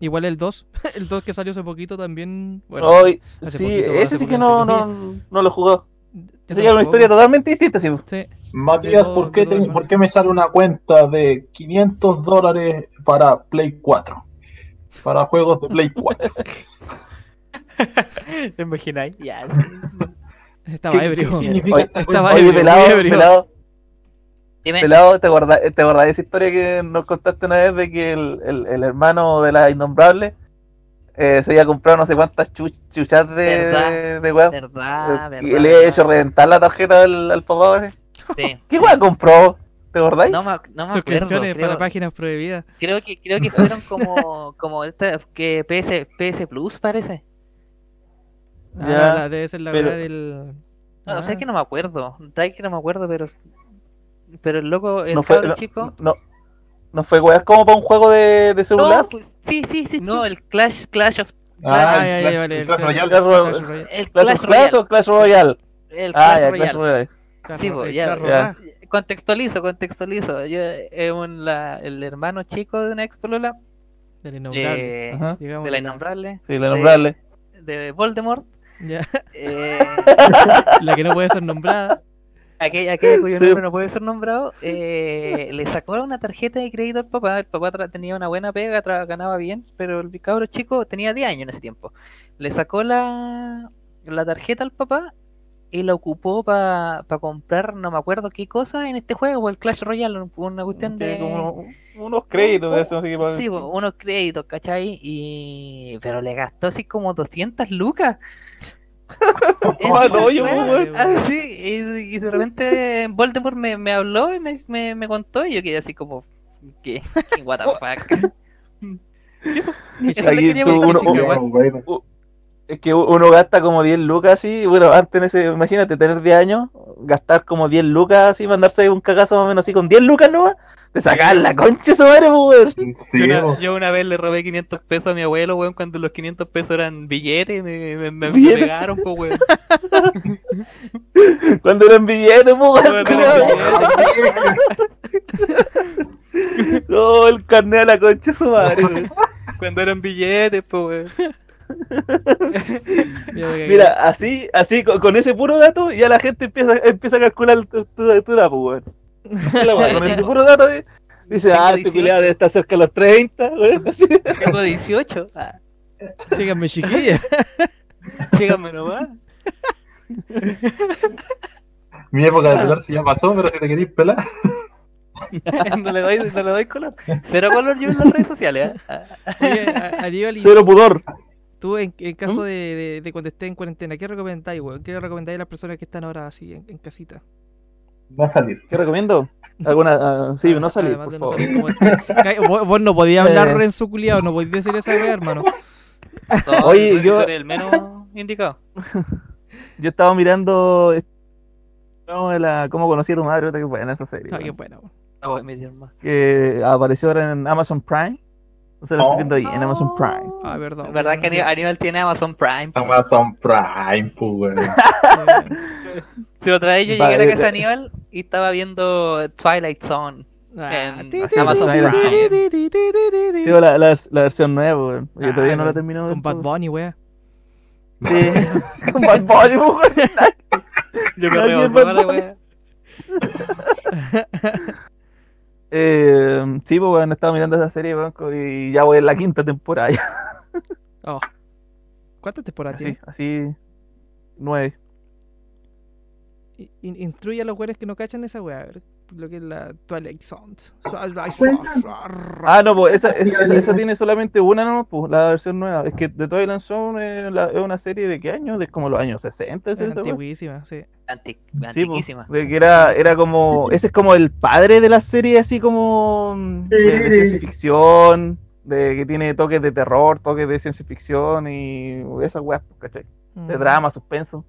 Igual el 2. El 2 que salió hace poquito también. Bueno, Hoy, hace sí, poquito, ese hace sí que no, no, no lo jugó. yo Ese ya es una historia totalmente distinta, sí. Sí. Matías, ¿por qué, te- ¿por qué me sale una cuenta de 500 dólares para Play 4? Para juegos de Play 4. ¿Te imagináis? Ya. Estaba ¿Qué- ebrio. qué significa Oye, esta estaba ebrio, pelado, ebrio. pelado, Dime, pelado, ¿te acordás, ¿te acordás de esa historia que nos contaste una vez de que el, el, el hermano de la Innombrable eh, se había comprado no sé cuántas chu- chuchas de, Verdad, de verdad, y verdad. le había hecho reventar la tarjeta al, al papá. Sí. ¿Qué weá compró? ¿Te acordáis? No me, no me acuerdo. Suscripciones Creo, para páginas prohibidas. creo que creo que fueron como como esta que PS PS Plus parece. Ah, Ya, la- la- debe ser la pero- weá del. No, o sea Ah. que no me acuerdo. Trae que no me acuerdo, pero pero el loco, el no fue, cabro no, chico. no, no fue weá, es como para un juego de, de celular. No, pues, sí, sí, sí. No, el Clash Clash of Ah, Ah, ya, el ya, Clash- vale, el el Clash Clash- Royale. Clash Royale. Clash Royale. el ¿Clash Clash of Clans Royale. o Clash Royale? El Ah, Clash ya, Royale. Clash Royale. Clash Sí, pues, ya. Contextualizo, contextualizo. Yo, eh, un- la- el hermano chico de una ex polola, Del innombrable. de, Ajá. Digamos de la innombrable, Sí, le nombrarle. de Voldemort, Ya. eh, La que no puede ser nombrada. Aquella, aquella cuyo Sí. nombre no puede ser nombrado, eh, le sacó una tarjeta de crédito al papá. El papá tenía una buena pega, ganaba bien, pero el cabro chico tenía 10 años en ese tiempo. Le sacó la, la tarjeta al papá y la ocupó para comprar, no me acuerdo qué cosa en este juego, el Clash Royale, una cuestión Tiene de. como unos, unos créditos, eso, así que para- Sí, po, unos créditos, ¿cachai? Y... Pero le gastó así como 200 lucas. Weón. ah, sí, y, y de repente Voldemort me, me habló y me, me, me contó y yo quedé así como, ¿qué? ¿Qué what the fuck? ¿Y eso? Eso Aquí tú, uno- chica, uno- weón. Bueno, Es que uno gasta como 10 lucas así, bueno, antes en ese, imagínate tener 10 años, gastar como 10 lucas así, mandarse un cagazo más o menos así con 10 lucas nomás, te sacar la concha su madre, pues, weón. Sí, Yo una, po. yo una vez le robé 500 pesos a mi abuelo, weón, cuando los 500 pesos eran billetes, me, me, me, me pegaron, pues, weón. Cuando eran billetes, pues, weón. Cuando eran culiao. billetes. Oh, el carnet a la concha de su madre, weón. Cuando eran billetes, pues, weón. Mira, así, así, con, con ese puro dato, ya la gente empieza, empieza a calcular tu, tu, tu edad, pues, weón. La weá, Con ese puro dato, eh, dice, ah, este 18. culiado debe estar cerca de los 30, weón. Así. Tengo 18. Ah, Síganme, chiquilla. síganme nomás. Mi época de pelarse ya pasó, pero si te querís pelar. no, le doy, no le doy color. Cero color yo en las redes sociales. ¿eh? Ah, Oye, a- Cero pudor. tú en, en ¿Mm? caso de, de, de cuando estés en cuarentena, ¿qué recomendáis, weón? ¿Qué recomendáis a las personas que están ahora así en, en casita? Va a salir. ¿Qué recomiendo? ¿Alguna? ah, sí, no salir, Además por no favor. salir, como vos, vos no podías hablar Eh. en su culiado, no podías decir esa weá, hermano. no, Oye, yo- el menos indicado. Yo estaba mirando no, la, cómo conocí a tu madre, que buena esa serie. Ah, qué buena. Ah, voy a meter más. Que apareció ahora en Amazon Prime. No sé, lo estoy viendo ahí, en Amazon Prime. Ah, verdad. Es verdad que Aníbal, tiene Amazon Prime. pues. Amazon Prime, pues, Si otra vez yo llegué a la casa de. Aníbal y estaba viendo Twilight Zone. En Amazon. Sí, la, la, la versión nueva, weón. Yo todavía Ah, no la con- termino Con Bad. Bunny, weá. Sí, con Bad Bunny, weón. Yo me wea. Eh, sí, pues, weón, estaba mirando esa serie, weón, y ya voy en la quinta temporada. ya. Oh. ¿Cuántas temporadas tiene? así, nueve. In- in- Instruye a los weones que no cachan esa weá. a ver Lo que es la Twilight Zone. Ah, no, pues esa, esa, esa- esa tiene solamente una, no, pues, la versión nueva. Es que The Twilight Zone es, la- es una serie de qué año? De como los años 60, Es ¿sí, antiguísima, sí. Pues, antiquísima. de que era, era como, ese es como el padre de la serie, así como mm, de, de ciencia ficción, de que tiene toques de terror, toques de ciencia ficción y esas weas, pues, ¿cachai? De Mm. drama, suspenso.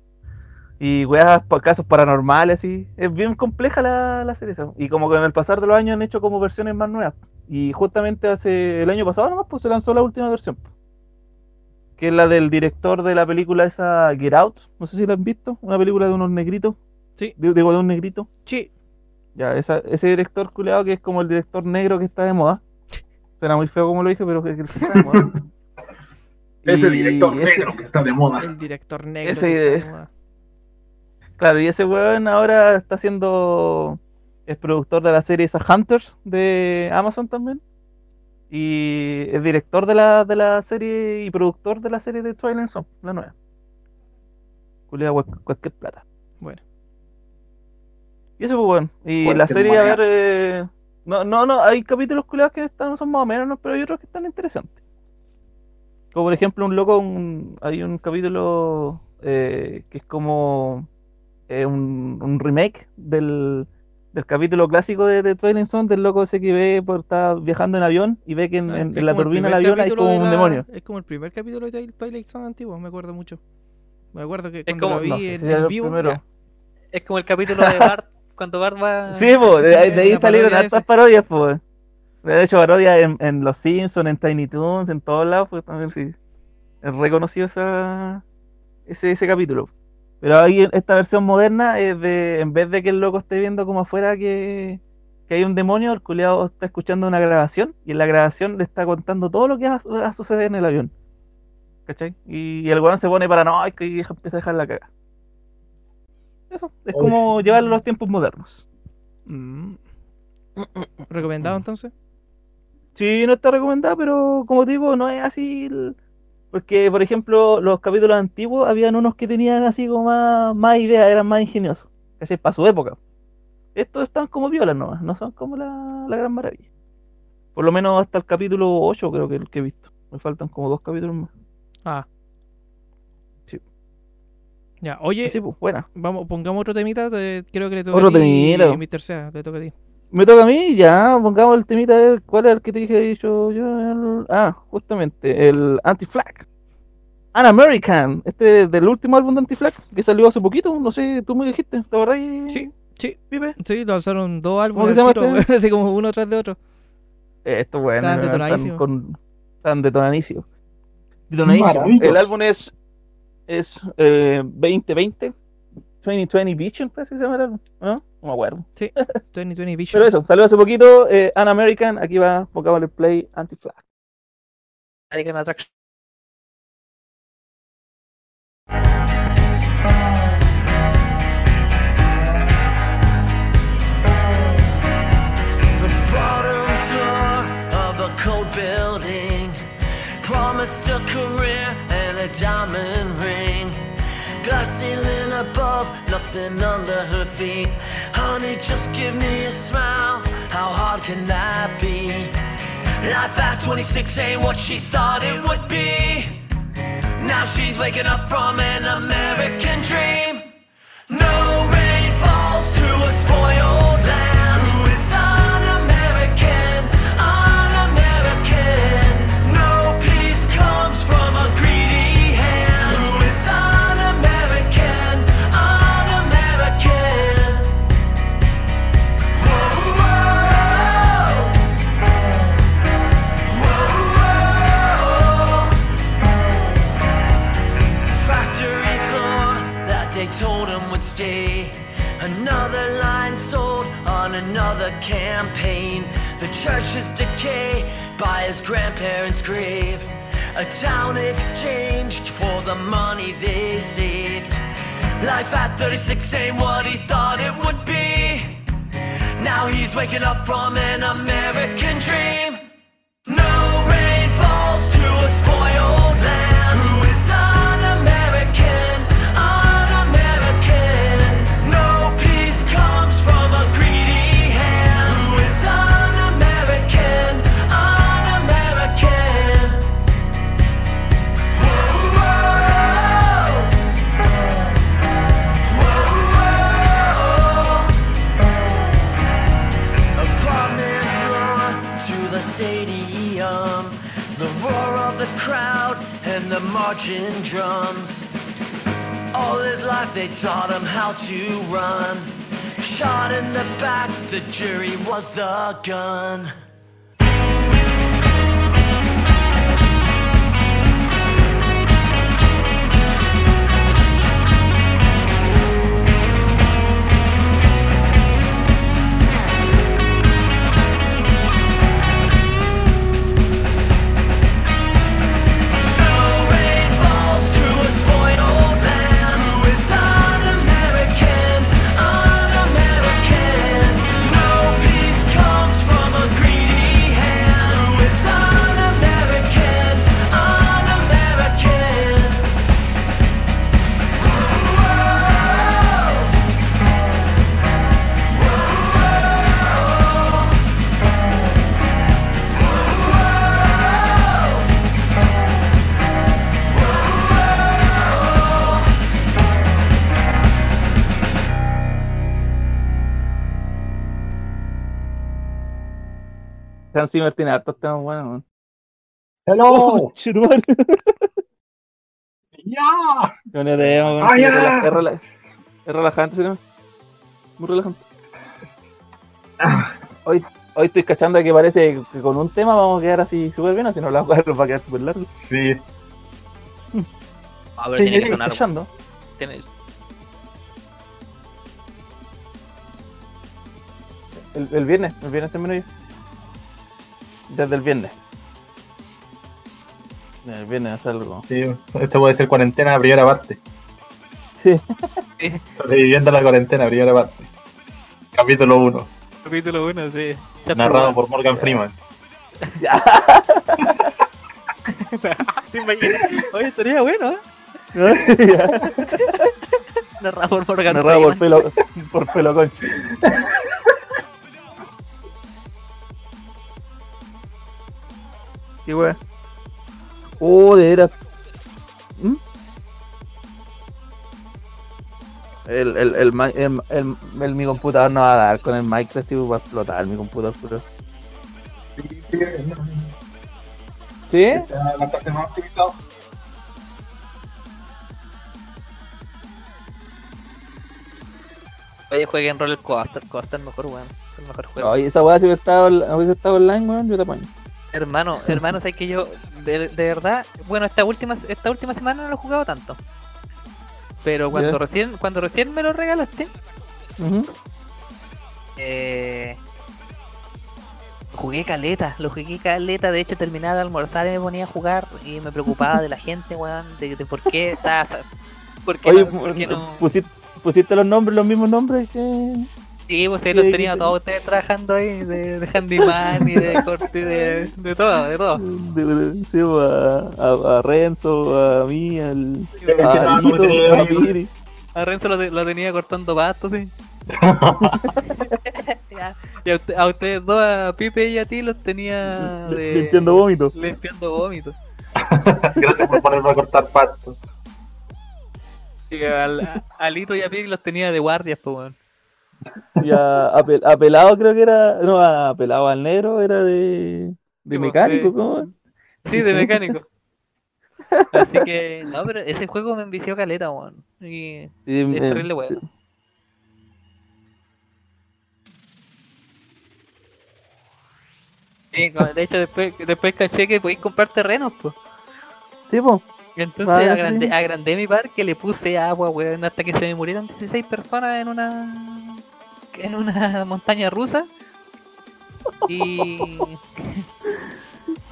Y weas, casos paranormales, así. Es bien compleja la, la serie. Y como que en el pasar de los años han hecho como versiones más nuevas. Y justamente hace el año pasado nomás, pues se lanzó la última versión. Que es la del director de la película esa Get Out. No sé si la han visto. Una película de unos negritos. Sí. Digo, de un negrito. Sí. Ya, esa, ese director culeado que es como el director negro que está de moda. Suena muy feo como lo dije, pero que, que está de moda. Ese Y director ese- negro que está de moda. El director negro. Ese- que está de moda. Claro, y ese weón ahora está siendo. Es productor de la serie esa Hunters de Amazon también. Y es director de la, de la serie y productor de la serie de Twilight Zone, la nueva. Cual- cualquier plata. Bueno. Y eso, pues bueno. Y la serie, a ver. eh, no, no, no, hay capítulos culeados que están, son más o menos, ¿no? pero hay otros que están interesantes. Como por ejemplo, un loco, un- hay un capítulo eh, que es como eh, un, un remake del, del capítulo clásico de, de Twilight Zone, del loco ese que ve por estar viajando en avión y ve que en, Ah, en- es en la turbina del avión hay como de un la- demonio. Es como el primer capítulo de Twilight- Zone antiguo, me acuerdo mucho. Me acuerdo que Es cuando como- lo vi no sé en, si era en el vivo. ya. Es como el capítulo de Bart, cuando Bart va... Sí, pues, de, ahí- de ahí La salieron parodia hartas parodias, pues. De hecho, parodias en, en Los Simpsons, en Tiny Toons, en todos lados, pues también sí. Es reconocido esa, ese, ese capítulo. Pero ahí esta versión moderna es de, en vez de que el loco esté viendo como afuera que, que hay un demonio, el culiado está escuchando una grabación y en la grabación le está contando todo lo que va, a- suceder en el avión. ¿Cachai? Y, el weón se pone paranoico y empieza a dejar la caga. Eso, es Oye. como llevarlo a los tiempos modernos. Mm. ¿Recomendado entonces? Sí, no está recomendada, pero como te digo, no es así. el- Porque, por ejemplo, los capítulos antiguos habían unos que tenían así como más, más ideas, eran más ingeniosos. ¿Cachai? Para su época. Estos están como violas nomás, no son como la, la gran maravilla. Por lo menos hasta el capítulo 8 creo que el que he visto. Me faltan como dos capítulos más. Ah. Sí. Ya, oye, Sí, pues, buena. vamos, pongamos otro temita. te- creo que le toca Otro a ti, temita. Mr. Sea, le toca a ti. Me toca a mí, ya, pongamos el temita a ver cuál es el que te dije dicho yo. el- Ah, justamente, el Anti-Flag. An American, este del último álbum de Anti-Flag que salió hace poquito, no sé, tú me dijiste, ¿te acordás? Sí, sí. Pipe? Sí, lanzaron dos álbumes. que al se llama tiro, este? así como uno tras de otro. Esto bueno, están detonadísimos. con están detonadísimos. Maravilloso. El álbum es es eh, 2020 2020 Vision, parece que se llama el álbum, ¿no? No me acuerdo. 2020 Vision. Pero eso, salió hace poquito, eh, An American, aquí va Vocabulary Play Anti-Flag. American Attraction. The bottom floor of a cold building promised a career and a diamond. Glass ceiling above, nothing under her feet. Honey, just give me a smile. How hard can that be? Life at 26 ain't what she thought it would be. Now she's waking up from an American dream. No campaign. The church's decay by his grandparents' grave. A town exchanged for the money they saved. Life at 36 ain't what he thought it would be. Now he's waking up from an American dream. No rain falls to a spoiled they taught him how to run. Shot in the back, the jury was the gun. Hans Zimmer tiene hartos temas buenos, man. ¡Hello! ¡Ya! Es, rela- es relajante ese tema. Muy relajante. Hoy, hoy estoy cachando que parece que con un tema vamos a quedar así súper bien, o si no la vamos va a quedar súper largo. Sí. A ver, Sí, tiene que sonar. cachando. tiene- El, el viernes, el viernes termino yo. Desde el viernes. El viernes algo. Sí, esto puede ser cuarentena primera parte. Sí. Sobreviviendo la cuarentena primera parte. Capítulo 1. Capítulo 1, sí. Narrado por Morgan Freeman. ¿Te imaginas? Oye, estaría bueno, ¿eh? Ya. Narrado por Morgan Narrado por pelo, por pelo concha. Qué wea. Oh, de veras. ¿Mm? El, el, el, mi- el, el- el- mi computador no va a dar con el Minecraft y va a explotar mi computador, pero. ¿Sí? bastante más optimizado. Oye, jueguen Roller Coaster. Coaster mejor, weón. Es el mejor juego. Oye, esa weá si hubiese estado, hubiese estado online, weón, yo te apaño. Hermano, hermano, sabes que yo, de, de verdad, bueno, esta última, esta última semana no lo he jugado tanto. Pero cuando recién cuando recién me lo regalaste, eh, jugué caleta, lo jugué caleta. De hecho, terminaba de almorzar y me ponía a jugar y me preocupaba de la gente, weón, de, de por qué estaba. ¿Por qué, Oye, no, por qué no? pusiste, pusiste los nombres, los mismos nombres que. Sí, pues ahí los ¿qué- tenía todos ustedes trabajando ahí, de, de handyman y de corte, de, de todo, de todo. de- de- sí, a, a, a Renzo, a mí, al. que A Alito, tenía a Miri. A Renzo lo, lo tenía cortando pasto, sí. Y a, usted- a ustedes dos, a Pipe y a ti, los tenía de... Limpiando vómito. Limpiando vómito. Gracias por ponerme a cortar pasto. Al, a, a Lito y a Piri los tenía de guardias, pues, weón. Y a, a, a Pelado creo que era. No, a Pelado al negro era de. De pues, mecánico, de- ¿cómo? Sí, de mecánico. Así que, no, pero ese juego me envició caleta, weón. Y es eh, terrible, weón. sí. De hecho, después, después caché que podéis comprar terrenos, pues. Sí, po. Entonces Ah, agrandé, sí. agrandé mi parque, le puse agua, weón, hasta que se me murieron 16 personas en una en una montaña rusa. Y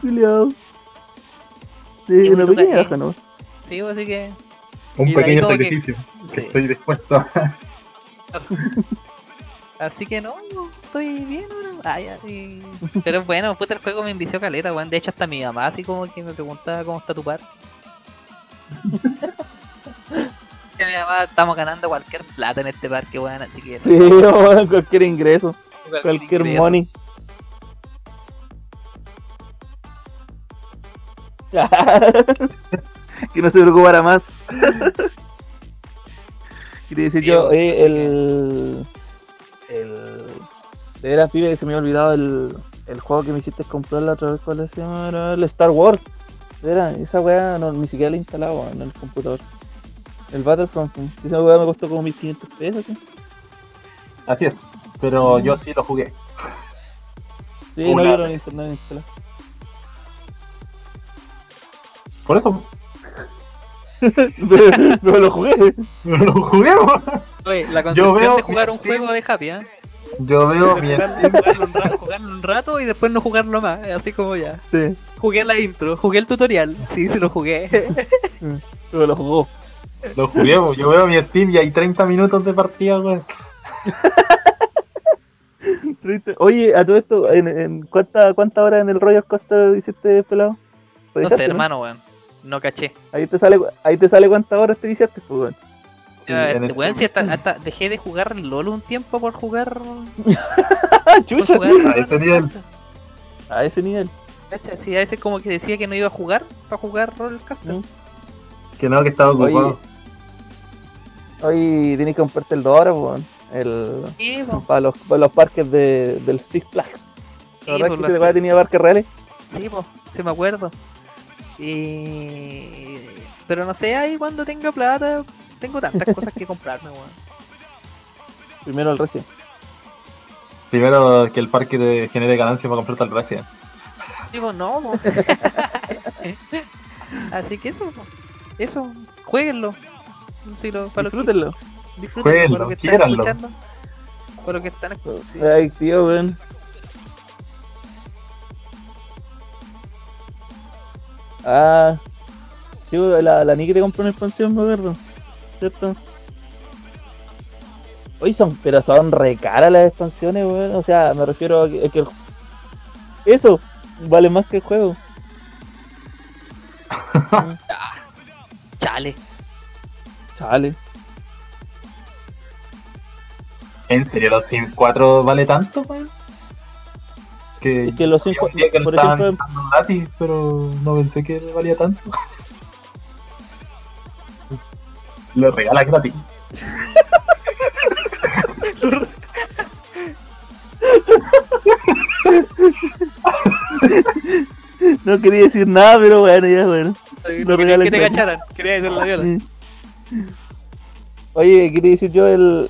Culeado. Sí, Y una bueno, pequeña baja, ¿no? sí, así que Un pequeño que- sacrificio que sí. estoy dispuesto a. así que no, estoy bien ahora. Ah, ya, Pero bueno, puta el juego me envició caleta, weón. De hecho hasta mi mamá así como que me preguntaba cómo está tu par. Que mi mamá estamos ganando cualquier plata en este parque, weón, así que Sí, weón, cualquier ingreso, cualquier ingreso. money. que no se preocupara más. Quería decir Sí, yo, eh, el. El. De veras, pibe, que se me había olvidado el, el juego que me hiciste comprar la otra vez. ¿Cuál se llama? Era el Star Wars. Veras, esa weá no, ni siquiera la he instalado en el computador. El Battlefront. Esa weá me costó como 1500 pesos. ¿sí? Así es. Pero yo sí lo jugué. Sí, no Una en vez. internet instalar. Por eso Pero lo jugué. lo jugué. weón. Oye, la concepción veo- de jugar un juego de Happy, ¿eh? Yo veo mi jugarlo, un rato, jugarlo un rato y después no jugarlo más, así como ya. Sí, Jugué la intro, jugué el tutorial, sí, se lo jugué. pero lo jugó. Lo jugué, yo veo mi Steam y hay 30 minutos de partida, weón. Oye, a todo esto, ¿en, en cuánta, ¿cuántas horas en el Roller Coaster hiciste pelado? No ¿Revisaste, sé, hermano, weón. No caché. Ahí te sale, ahí te sale cuántas horas te viciaste, pues, weón. Sí, este, weón, si hasta, hasta dejé de jugar LOL un tiempo por jugar. ¡Ah, Por chucha! jugar A ese nivel. A ese nivel. Cacha, Sí, a veces como que decía que no iba a jugar para jugar Rollercoaster. Mm. Que no, que estaba Oye, ocupado. Hoy tienes que comprarte el 2 horas, weón. El, Sí, para, los, para los parques de, del Six Flags. sí, ¿La verdad po, que weá tenía parques reales? Sí, po, sí me acuerdo. Y... Pero no sé, ahí cuando tenga plata, tengo tantas cosas que comprarme, weón. Primero el recién. Primero que el parque te genere ganancia para comprarte el Resident. Digo, no. Así que eso, eso, jueguenlo. Sí, lo, para lo que- Disfrútenlo. disfrútenlo, Jueguenlo, para lo que están escuchando. Para lo que están escuchando. Ay, tío, weón. Ah, sí, weón, la, la Niki te compró una expansión, me acuerdo. ¿Cierto? Oye, son, pero son re caras las expansiones, weón. O sea, me refiero a que, a que el- eso vale más que el juego. Chale. Chale. ¿En serio los Sims 4 vale tanto, weón? Que, Es que los yo cinco, sabía que lo por estaban ejemplo, dando gratis, pero no pensé que valía tanto. lo regalas gratis. no quería decir nada, pero bueno, ya bueno. No quería regalan que te cacharan, quería decir la viola. Oye, quería decir yo el.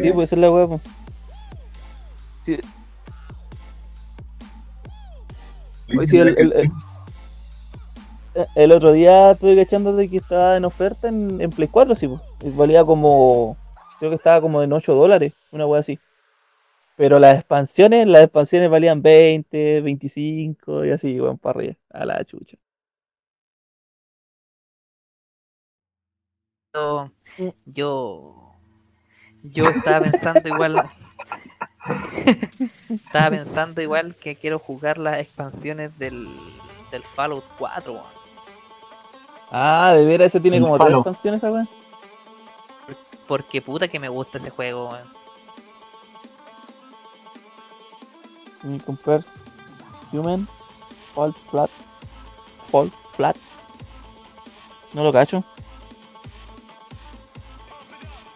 Sí, pues es la weá, po. Sí. Hoy sí, el, el, el- otro día estuve cachando de que estaba en oferta en, en Play 4, sí, pues. Valía como. Creo que estaba como en 8 dólares, una wea así. Pero las expansiones, las expansiones valían 20, 25 y así, weón, para arriba. A la chucha. Yo, yo, yo estaba pensando igual, estaba pensando igual que quiero jugar las expansiones del, del Fallout 4, weón. Ah, de veras, ese tiene El como tres expansiones, weá. porque puta que me gusta ese juego, weón. A comprar Human Fall Flat. Fall Flat. No lo cacho.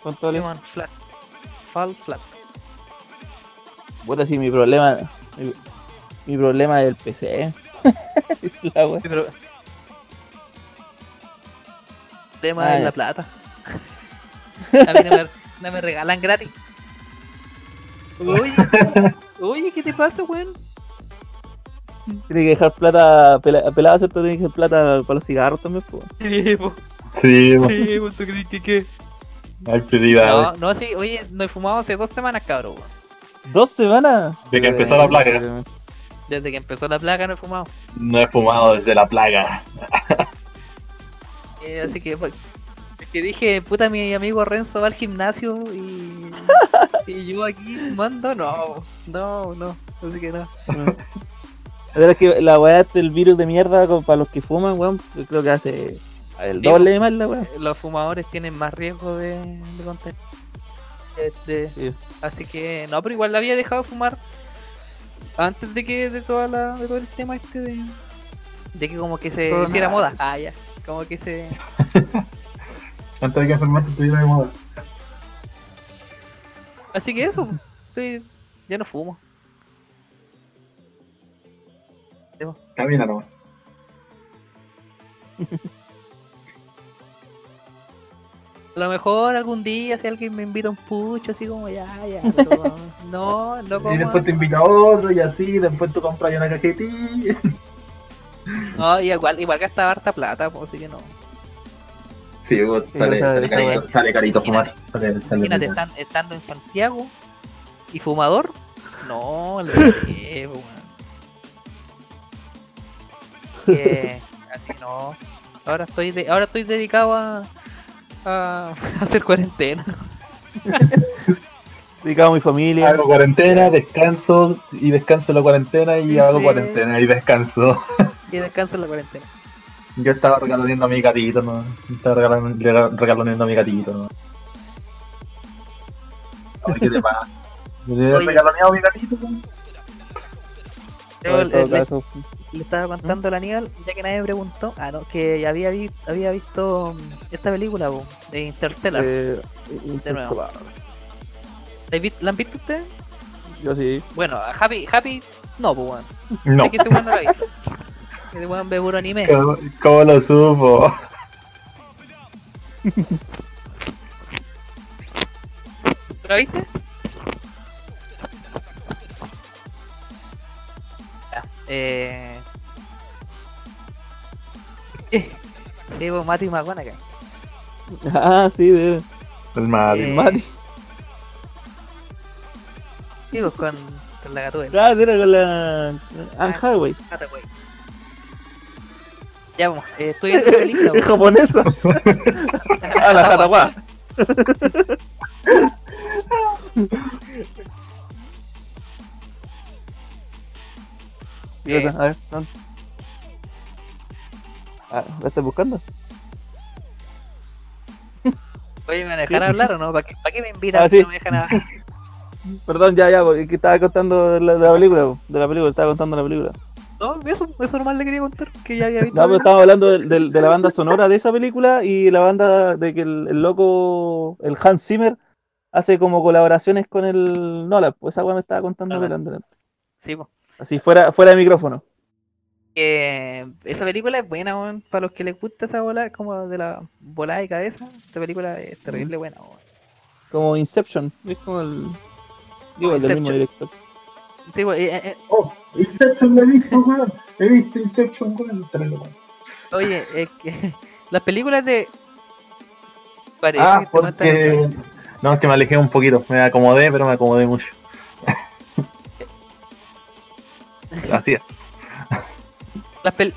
¿Cuánto vale? Human Flat, Fall Flat. Puta, sí, mi problema. Mi, mi problema es el PC. La wea. Sí, pero... Tema Ah, ya. la plata. A mí no me, no me regalan gratis. Oye, oye, ¿qué te pasa, weón? Tiene que dejar plata pela- pelada, ¿cierto? Tiene que dejar plata para los cigarros también, pues. Sí, po. Sí, po, Sí, po, ¿tú crees que qué? hay prioridades. No, no, sí, oye, no he fumado hace dos semanas, cabrón. weón. ¿Dos semanas? De que empezó la plaga. Desde que empezó la plaga no he fumado. No he fumado desde la plaga. Eh, así que, pues, que dije, puta, mi amigo Renzo va al gimnasio y, y yo aquí mando, no, no, no, así que no. La verdad es que la weá del virus de mierda como para los que fuman, weón, yo creo que hace el Digo- doble de mal la weá. Los fumadores tienen más riesgo de, de contagiar. Este, Sí. Así que, no, pero igual la había dejado de fumar antes de que de toda la, de todo el tema este de, de que como que se Todo hiciera nada. moda. Ah, ya, como que se Antes de que enfermarte estuviera de moda. Así que eso, estoy, ya no fumo. Camina nomás. A lo mejor algún día si alguien me invita a un pucho, así como ya, ya, pero no, no como... Y después te invita a otro y así, después tú compras una cajetilla. No, y igual, igual gastaba harta plata, pues, así que no. Sí, vos, sale, sale, carito, sale carito fumar. Sale, sale Imagínate, estan- estando en Santiago y fumador, no, pues, weón. Que, así no. Ahora estoy, de, ahora estoy dedicado a, a hacer cuarentena. Dedicado a mi familia. Hago cuarentena, descanso y descanso en la cuarentena y Sí, hago sí. cuarentena y descanso. Y descanso en la cuarentena. Yo estaba regaloneando a mi gatito, ¿no? Estaba regalon- rega- regaloneando a mi gatito, ¿no? Ay, ¿Qué te pasa? ¿Le he Oye. regaloneado a mi gatito? ¿no? Yo le, le- le estaba contando a la Aníbal, ya que nadie me preguntó, ah, no, que había, vi- había visto mm, esta película, po, de Interstellar. eh, nuevo. ¿La, he vi- la han visto ustedes? Yo sí. Bueno, a Happy, Happy, no, pues weón. No. Es que ese weón no la ha visto. Ese weón ve puro anime. ¿Cómo, cómo lo supo? ¿Tú la viste? Ya, eh... Pues Matthew McConaughey. Ah, sí, de El Mati. Eh, Mati. Sí, pues con, con la gatuela. Ah, era con la Anne Hathaway. Hathaway. Ya, pues, eh, estoy viendo esa película. Es japonesa. Ah, la. ¿Y Eh. A ver, ¿dónde? Ah, ¿la estás buscando? Oye, ¿me dejar hablar o no? ¿Para qué, para qué me invitan Ah, si sí. no me dejan hablar? Perdón, ya, ya, porque estaba contando de la, de la película, de la película, estaba contando la película. No, eso, eso nomás le quería contar, que ya había visto. No, pero estábamos hablando de, de- de la banda sonora de esa película y la banda de que el, el loco, el Hans Zimmer, hace como colaboraciones con el Nolan. Pues esa weá me estaba contando delante. Sí, pues. Así, fuera, fuera de micrófono. Esa película es buena, weón. Para los que les gusta esa bola, como de la volada de cabeza, esta película es terrible buena. Como Inception. Es como el. Digo, el del mismo director. Sí, pues, eh, eh, Oh, Inception lo hizo, weón. He visto Inception, weón. Oye, es que las películas de. Parece Ah, que porque. No, es que me alejé un poquito. Me acomodé, pero me acomodé mucho. Así es. Las, pel-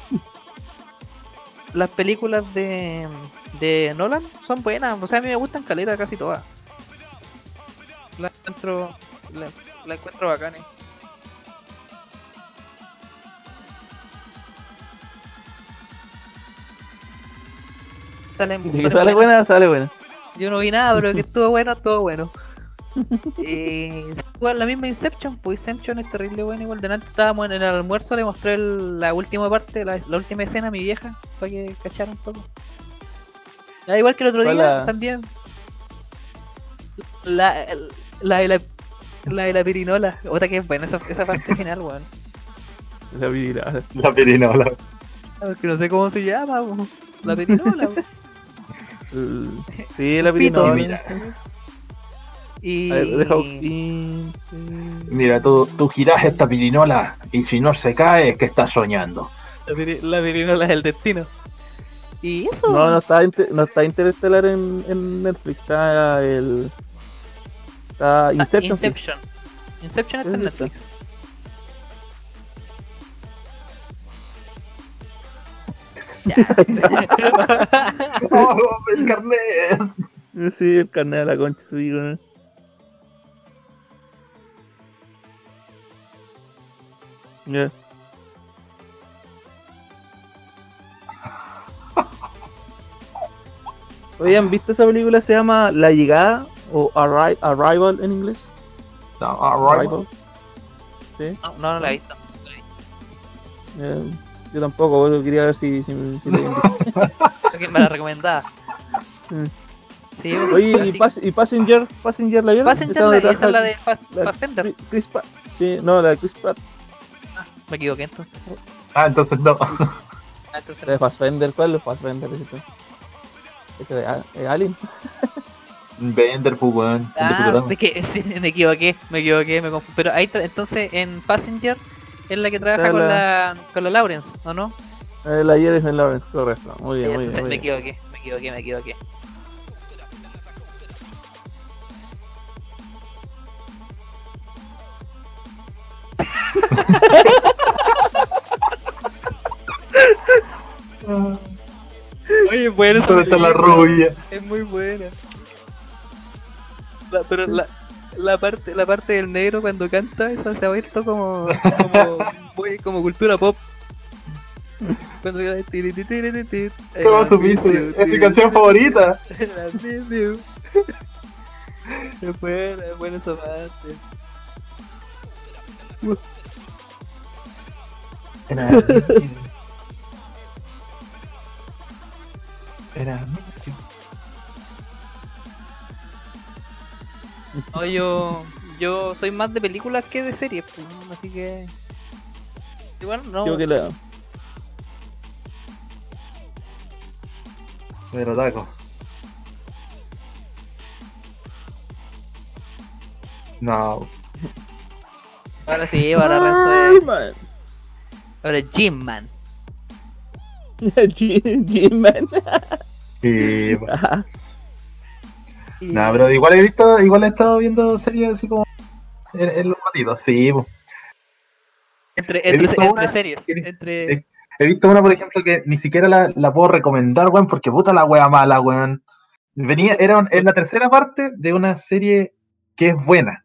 las películas de, de Nolan son buenas, o sea, a mí me gustan caleta casi todas. La encuentro, la, la encuentro bacanes. Sale buenas. buena, sale buena. Yo no vi nada, pero que estuvo bueno, estuvo bueno. Eh, igual la misma Inception, pues Inception es terrible bueno. Igual delante estábamos en el almuerzo, le mostré el- la última parte, la, la última escena a mi vieja, para que cachara un poco. Ah, igual que el otro ¿Cuál día, también. La, la, de la, la de la pirinola, otra que es buena esa, esa parte final, weón. La vida. La pirinola. Que no sé cómo se llama, weón. La pirinola, weón. Sí, la Pito. Y. A ver, deja y- mira, tú, tú girás esta pirinola y si no se cae es que estás soñando. La, piri- la pirinola es el destino. Y eso. No, no está, inter- no está Interestelar en, en Netflix, está el. Está Ah, Inception. sí. Inception. Inception está en. Netflix. ¡Oh, el carnet! Sí, el carnet de la concha, weón. Ya. Oye, ¿han visto esa película? Se llama La Llegada o Arri- Arrival en inglés. No, Arrival. Arrival. Sí, No, no, no la he visto. eh, yo tampoco, eso quería ver si. ¿Quién me la recomendaba? Mm. Sí, Oye, ¿y, Pas- y Passenger? ¿Passenger la vieron? Passenger, la- esa es la de Fast, la- Fassbender. Chris- Chris Pratt. Sí, no, la de Chris Pratt. Me equivoqué entonces. Ah, entonces no. Ah, entonces La de Fassbender, ¿cuál es Fassbender? Ese, pues. ese de de Alien. Vender, pues, weón. Ah, Futurama. es que sí, me equivoqué, me equivoqué, me confundí. Pero ahí, entonces en Passenger es la que trabaja con la- con la Lawrence, ¿o no? Eh, la Jennifer Lawrence, correcto. Muy Sí, bien, muy bien. Muy me bien. equivoqué, me equivoqué, me equivoqué. Oye, bueno, esa ¿Dónde está la rubia? Es muy buena. La- pero la, la parte la parte del negro cuando canta, esa se ha vuelto como, como, muy, como cultura pop. Cuando ¿Cómo supiste? Es mi canción favorita. I miss you. Es buena, es buena esa parte. Era. Era No, yo, yo soy más de películas que de series, pues, así que... Igual no... Creo que la, Pero taco. No. Ahora sí, ahora Renzo es... man. Ahora es Jim Man. Jim, Jim, man. Ajá. Y- No, pero igual he visto, igual he estado viendo series así como en, en los ratitos, sí, po. Entre, He entre, visto entre una series. que ni- Entre... He visto una, por ejemplo, que ni siquiera la, la puedo recomendar, weón, porque puta la wea mala, weón. Venía, era un- es la tercera parte de una serie que es buena.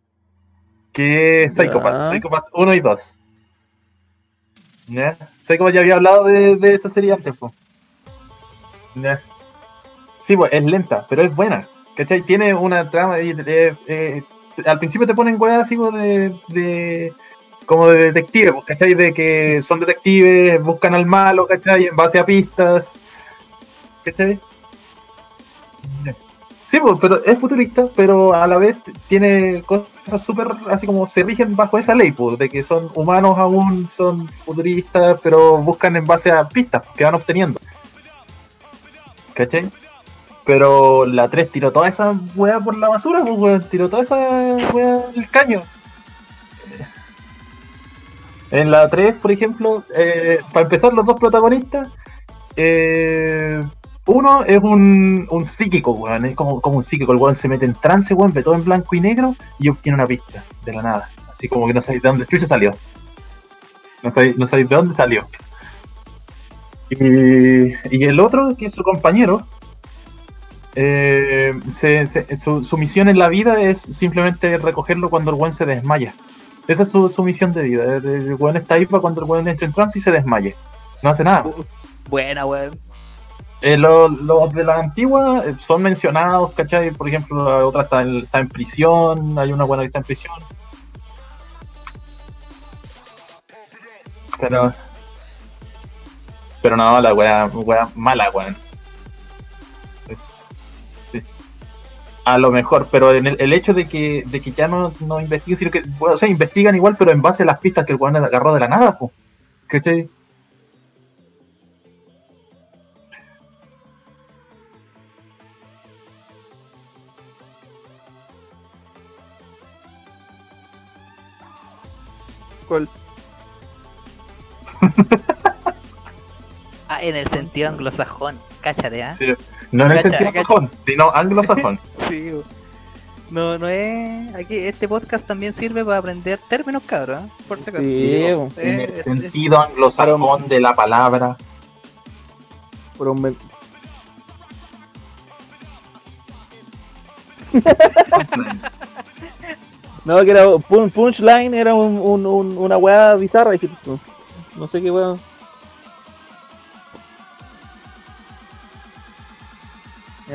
Que es Ya. Psychopass, Psychopass 1 y 2. ¿Ya? Psychopass ya había hablado de, de esa serie antes, po. ¿Ya? Sí, pues es lenta, pero es buena. ¿Cachai? Tiene una trama. y, eh, eh, al principio te ponen weas así de, como de detective, pues, ¿cachai? De que son detectives, buscan al malo, ¿cachai? En base a pistas. ¿Cachai? Sí, pues, pero es futurista, pero a la vez tiene cosas súper así como se rigen bajo esa ley, pues, de que son humanos aún, son futuristas, pero buscan en base a pistas que van obteniendo. ¿Cachai? Pero la 3 tiró toda esa weá por la basura, pues weón, tiró toda esa weá del caño. En la 3, por ejemplo, eh, para empezar, los dos protagonistas. eh, uno es un, un psíquico, weón. Es como, como un psíquico. El weón se mete en trance, weón, ve todo en blanco y negro y obtiene una pista de la nada. Así como que no sabéis de dónde chucha salió. No sabéis, no sabéis de dónde salió. Y, y el otro, que es su compañero, eh, se- se- su, su misión en la vida es simplemente recogerlo cuando el weón se desmaya. Esa es su, su misión de vida. El, el weón está ahí para cuando el weón entra en trance y se desmaye. No hace nada. Buena, weón. Eh, los, los de la antigua eh, son mencionados, ¿cachai? Por ejemplo, la otra está en, está en prisión, hay una buena que está en prisión. Pero. Pero no, la wea, wea mala, weón. A lo mejor, pero en el, el hecho de que, de que ya no, no investiguen, sino que, bueno, o sea, investigan igual, pero en base a las pistas que el weón agarró de la nada, po. ¿Cachai? ¿Cuál? Ah, en el sentido anglosajón. Cáchate, ¿ah? Sí. No en el sentido sajón, sino anglosajón. Sí. No, no es. Aquí este podcast también sirve para aprender términos, cabros, ¿eh? Por si acaso. Sí, en el eh, sentido anglosajón de la palabra. Por un No, que era pun- Punchline era un, un, un- una weá bizarra. no sé qué weá.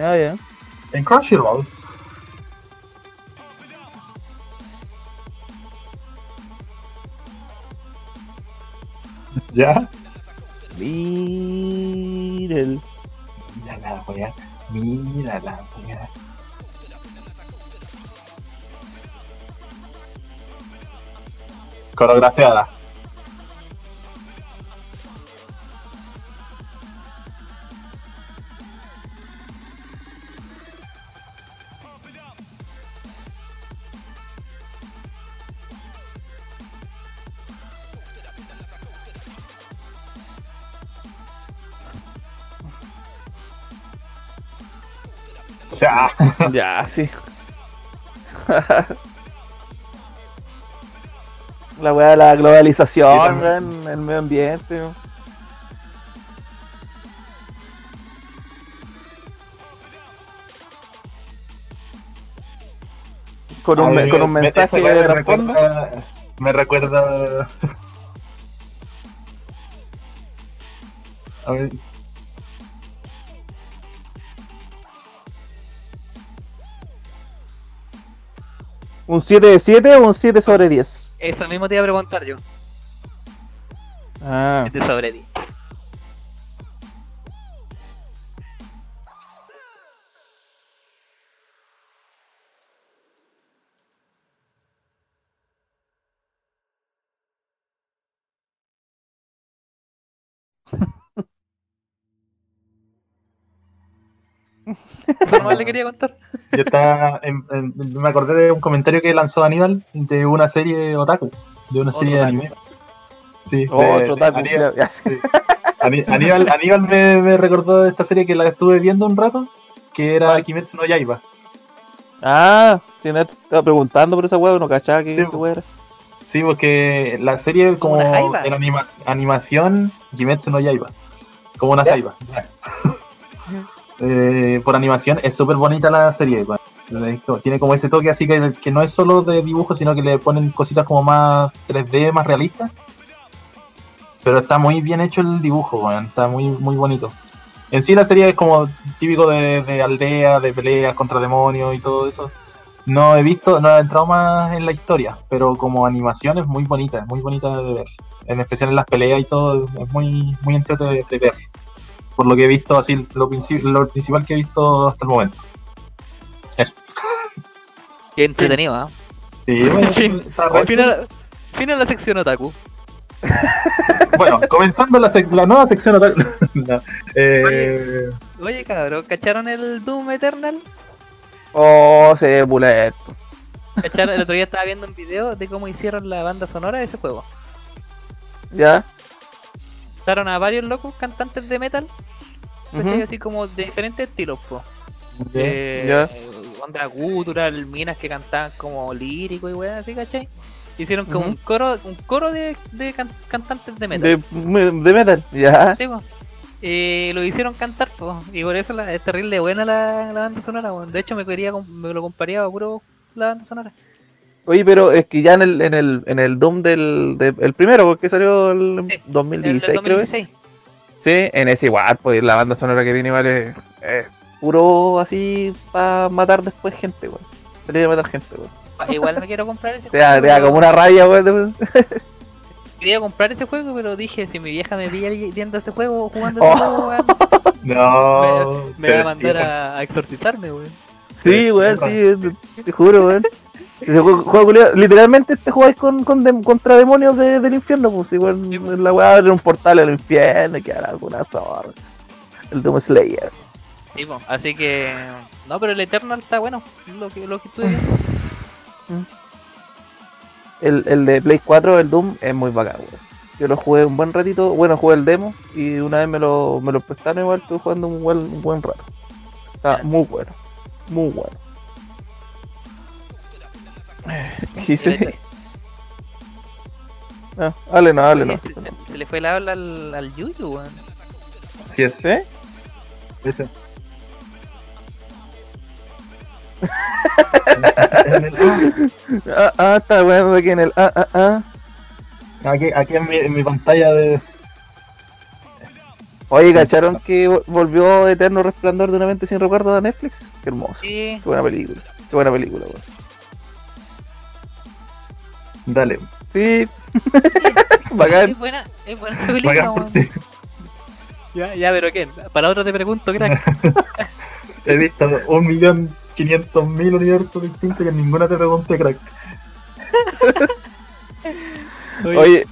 Ya, ya. En Crunchyroll. ¿Ya? Mira el. Mira la wea. Mira la wea. Coreografiada. Ya. Ya, sí. la weá de la globalización, Sí, weón, el medio ambiente. Con un, Ay, con un me- mensaje de me trasfondo. recuerda- Me recuerda. A ver. ¿Un 7 de 7 o un 7 sobre 10? Eso mismo te iba a preguntar yo. Ah. De sobre ti. Eso nomás le quería contar. Yo estaba. en- en- me acordé de un comentario que lanzó Aníbal de una serie otaku. De una Otro serie de otaku. anime. Sí, de- Otro de taco. Aníbal, sí. Aníbal, Aníbal me, me recordó de esta serie que la estuve viendo un rato. Que era ¿Cuál? Kimetsu no Yaiba. Ah, tiene- estaba preguntando por esa weá, no cachaba que Sí, era. Sí, porque la serie como Como una jaiba. en anima- animación Kimetsu no Yaiba. Como una Ya. jaiba. Eh, por animación es súper bonita la serie. Tiene como ese toque así que, que no es solo de dibujo, sino que le ponen cositas como más 3D, más realistas. Pero está muy bien hecho el dibujo, está muy, muy bonito. En sí la serie es como típico de, de aldea, de peleas contra demonios y todo eso. No he visto, no he entrado más en la historia, pero como animación es muy bonita, es muy bonita de ver. En especial en las peleas y todo, es muy, muy de ver. Por lo que he visto, así lo, lo principal que he visto hasta el momento. Eso. Qué entretenido, ¿ah? Sí, bueno, Fin. re- Final, final la sección otaku. bueno, comenzando la, la nueva sección. otaku. No, eh, Oye, cabrón, ¿cacharon el Doom Eternal? Oh, se ve puleto. ¿Cacharon? El otro día estaba viendo un video de cómo hicieron la banda sonora de ese juego. Ya. Estaron a varios locos cantantes de metal. Ujú. Así como de diferentes estilos, po. Ya. Eh, Ya. Onda gutural, minas que cantaban como lírico y weas así, ¿cachai? Hicieron como un coro, un coro de, de can- cantantes de metal. De, me- de metal, ya. Sí, po. Eh, lo hicieron cantar, po. y por eso la, es terrible buena la, la banda sonora. po. De hecho, me quería me lo comparía a puro la banda sonora. Oye, pero es que ya en el, en el, en el Doom del, de- el primero, porque salió el Sí, El 2016, del creo que. 2016. Sí, en ese igual, pues la banda sonora que tiene igual es, es puro así para matar después gente, weón. Salir a matar gente, weón. Ah, Igual me quiero comprar ese te da pero- como una raya, weón. Quería comprar ese juego, pero dije, si mi vieja me pilla viendo ese juego, jugando Oh. ese juego, weón, No. me va a mandar a, a exorcizarme, weón. Sí, weón, sí, te, te juro, weón. Literalmente te jugáis con, contra demonios de- del infierno, pues igual Sí, pues. la weá abre un portal al infierno y quedará alguna zorra. El Doom Slayer. Sí, po, así que. No, pero el Eternal está bueno, lo que, lo que estuve viendo. El, el de Play 4, el Doom, es muy bacán, weón. Yo lo jugué un buen ratito, bueno, jugué el demo y una vez me lo, me lo prestaron igual, estuve jugando un buen, un buen rato. Está muy bueno, muy bueno. ¿Qué? Eter- Ah, dale, no, dale, no. se, se- se le fue el habla al, al Yuyu, weón. Sí es. ¿Sí? Ese. En el- Ah, ah, está bueno aquí en el. Ah, ah, ah. aquí, aquí en mi, en mi pantalla de. Oye, ¿cacharon que vo- volvió Eterno Resplandor de una mente sin recuerdo a Netflix? Qué hermoso. Sí, Qué buena película. Qué buena película, weón. Dale. Sí. Bacán. es buena, es buena esa película, Bacán por weón. ti. Ya, ya, pero ¿qué? Para otro te pregunto, crack. He visto un millón quinientos mil universos distintos que ninguna te pregunté, crack. Oye,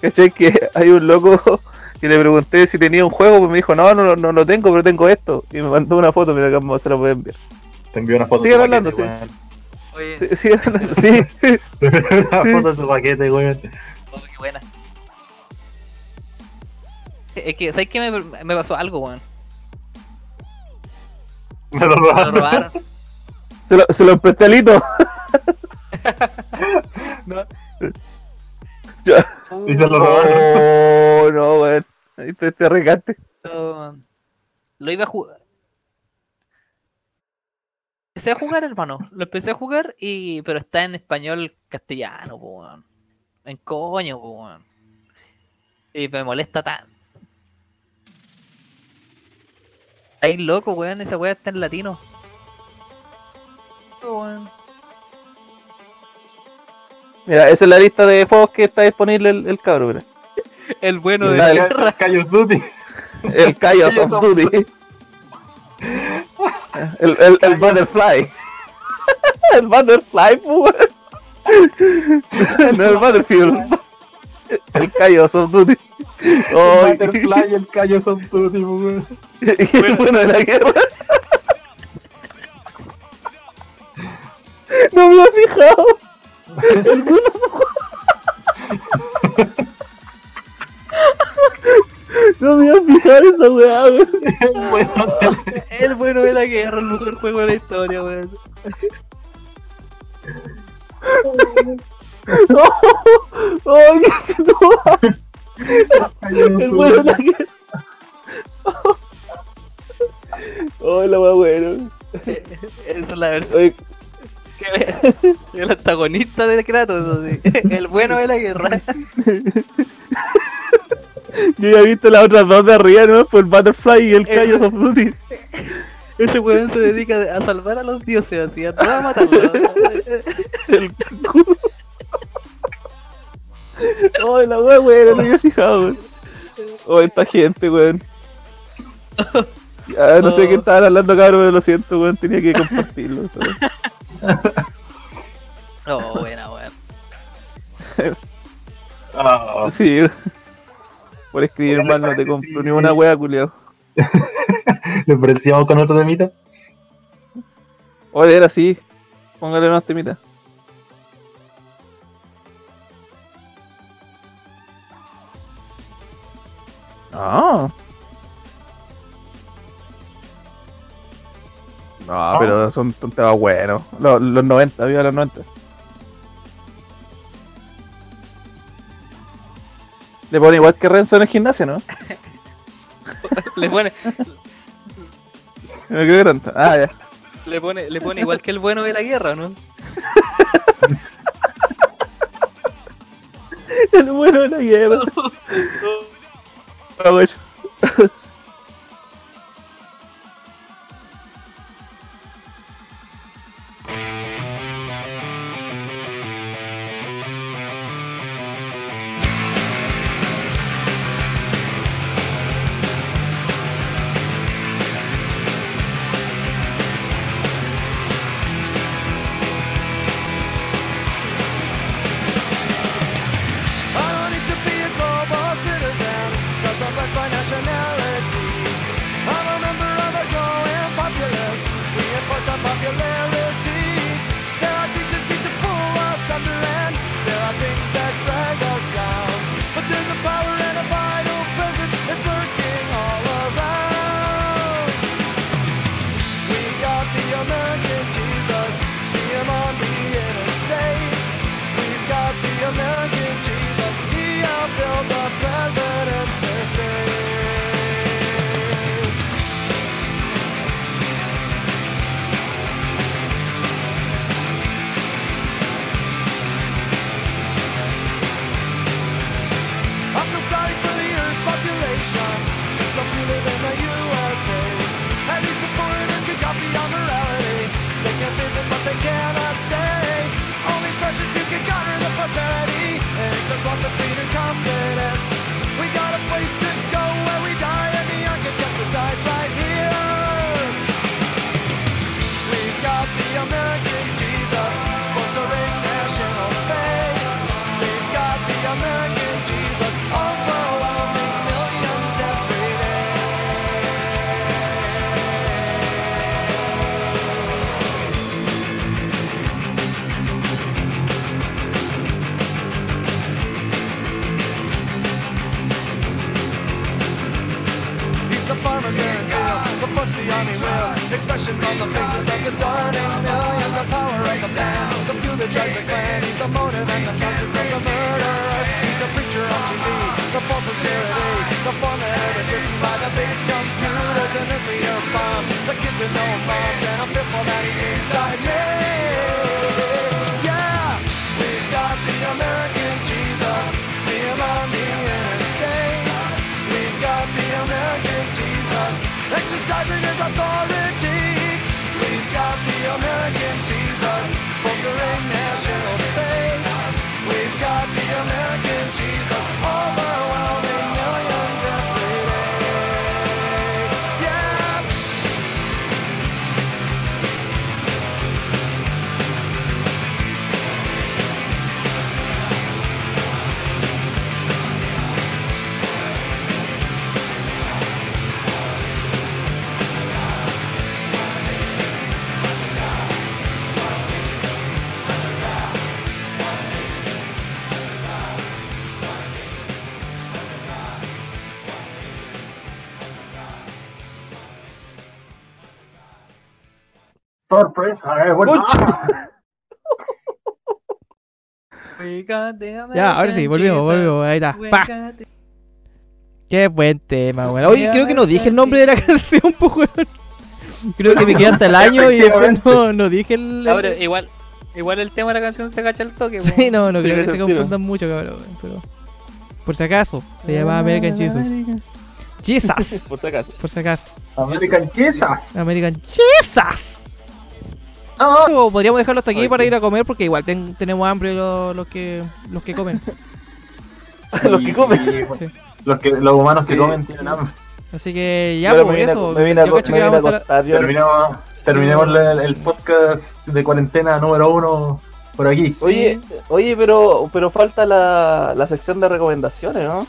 ¿cachai que hay un loco que le pregunté si tenía un juego? Pues me dijo, no, no, no lo tengo, pero tengo esto. Y me mandó una foto, mira acá se la pueden ver. Te envió una foto Sigue hablando, sí. Oye, Sí, sí, sí. Una foto de su paquete, weón. oh, qué buena. Es que, ¿sabes qué me, me pasó algo, weón? Me lo Me lo robaron. robaron. Se lo, se lo presté a Lito. No. Ya. Y se lo robaron. Oh, no, weón. Ahí te, te regaste. Lo iba a jugar. Empecé a jugar, hermano. Lo empecé a jugar y. pero está en español castellano, po, weón. En coño, po, weón. Y me molesta tanto. Ahí loco, weón, esa weá está en latino. Weón. Mira, esa es la lista de juegos que está disponible el, mira. El bueno de la guerra. Call of Duty. El Chaos of Duty. El, el, el Butterfly. El Butterfly, pues. No, el Battlefield. El Chaos of Duty. El Oh, Butterfly y el Call of Duty, weón. y el bueno de la guerra. No me había fijado. No me había fijado esa weá, weón. Bueno, El bueno de la guerra, el mejor juego de la historia, weón. ¡Oh, qué se no! El bueno de la guerra. Oh, la weá, bueno. Esa es la versión. Oye, El antagonista de Kratos, así. El bueno de la guerra. yo ya he visto las otras dos de arriba, ¿no? Por el Butterfly y el Chaos of Duty. Ese weón se dedica a salvar a los dioses, así, a todos a matarlos. El culo. Oh, la weá, weón, no me había fijado, weón. Oh, esta gente, weón. Ah, no sé qué estaban hablando, cabrón, pero lo siento, weón. Tenía que compartirlo. weón. Oh, buena, weón. Ah, Sí, weón. Por escribir mal no te compro ni una wea, culiao. ¿Le parecíamos con otro temita? Oye, era así. Póngale más temita. Ah. No, pero son temas buenos. Los, los 90, viva los 90. Le pone igual que Renzo en el gimnasio, ¿no? Le pone, No creo que tanto. Ah, ya. le pone, le pone igual que el bueno de la guerra, ¿no? El bueno de la guerra. Ah, güey. Sorpresa, eh, bueno. Ya, ahora sí, volvimos, volvimos, ahí está. Pa. Qué buen tema, weón. Oye, creo que no dije el nombre de la canción, pues, weón. Creo que me quedé hasta el año y después no, no dije el. Ahora, igual, igual el tema de la canción se cacha el toque. Sí, weón. no, no Sí, creo que se confundan mucho, cabrón. Pero. Por si acaso, se llama American Jesus. Jesus, Por si acaso. por si acaso. American Jesus. American Jesus. Ah. O podríamos dejarlo hasta aquí para ir a comer porque igual ten- tenemos hambre los, los que los que comen. Los que comen. Sí. Sí. Los, que, los humanos que Sí. comen tienen hambre. Así que ya, por a- eso. me vine a yo co- cacho me que vine a vamos a estar- acostar, yo- Terminemos, terminemos el, el podcast de cuarentena número uno por aquí. Oye, oye, pero, pero falta la, la sección de recomendaciones, ¿no?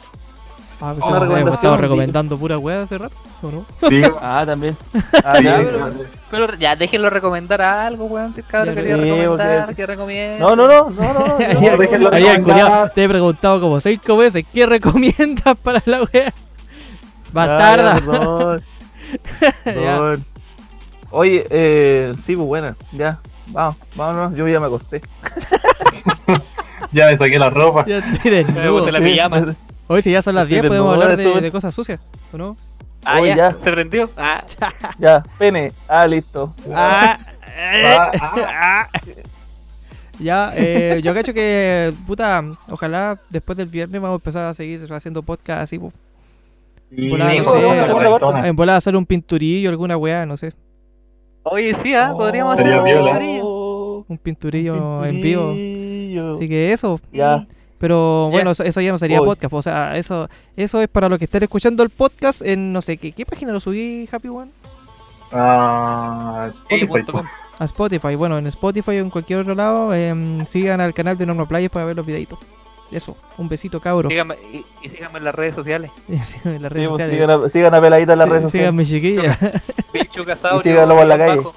Ah, pues hemos estado recomendando pura weá hace rato, ¿o no? Sí, Ah, también. Ah, sí, ya, pero- Pero ya, déjenlo recomendar algo, weón. Si el cabrón Ya, quería sí, recomendar, porque- que recomiende. No, no, no, no, no. no, déjenlo recomendar. te he preguntado como cinco veces qué recomiendas para la wea. Bastarda. Perdón, perdón. Oye, eh, sí, pues buena, ya, vamos, vámonos, yo ya me acosté. Ya me saqué la ropa. Ya estoy Me puse la pijama. Hoy si ya son las Estoy 10 podemos desnudo, hablar de, estuve- de cosas sucias, ¿o no? Ah, ya, ya. se prendió. Ah, Ya, pene, ah, listo. Ah, Ah, ah. Ya, eh, yo cacho que, puta, ojalá después del viernes vamos a empezar a seguir haciendo podcast así, po. Sí, Volada, no sé. En hacer un pinturillo, alguna weá, no sé. Oye, sí, ¿ah? podríamos hacer Sería un pinturillo. Oh, Un pinturillo en vivo. pinturillo. Así que eso. Ya, Pero bueno, eso, eso ya no sería Hoy. podcast. O sea, eso eso es para los que estén escuchando el podcast en no sé qué. ¿Qué página lo subí, Happy One? Ah, Spotify. punto com. A Spotify. Bueno, en Spotify o en cualquier otro lado, em, sigan al canal de Norma Players para ver los videitos. Eso, un besito cabro. Síganme, y, y síganme en las redes sociales. Síganme en las sí, redes pues, sociales. sigan, a, sigan a peladita en las Sí, redes sociales. síganme, chiquilla. Pinchuca Saurio. Síganlo por la calle. bajo.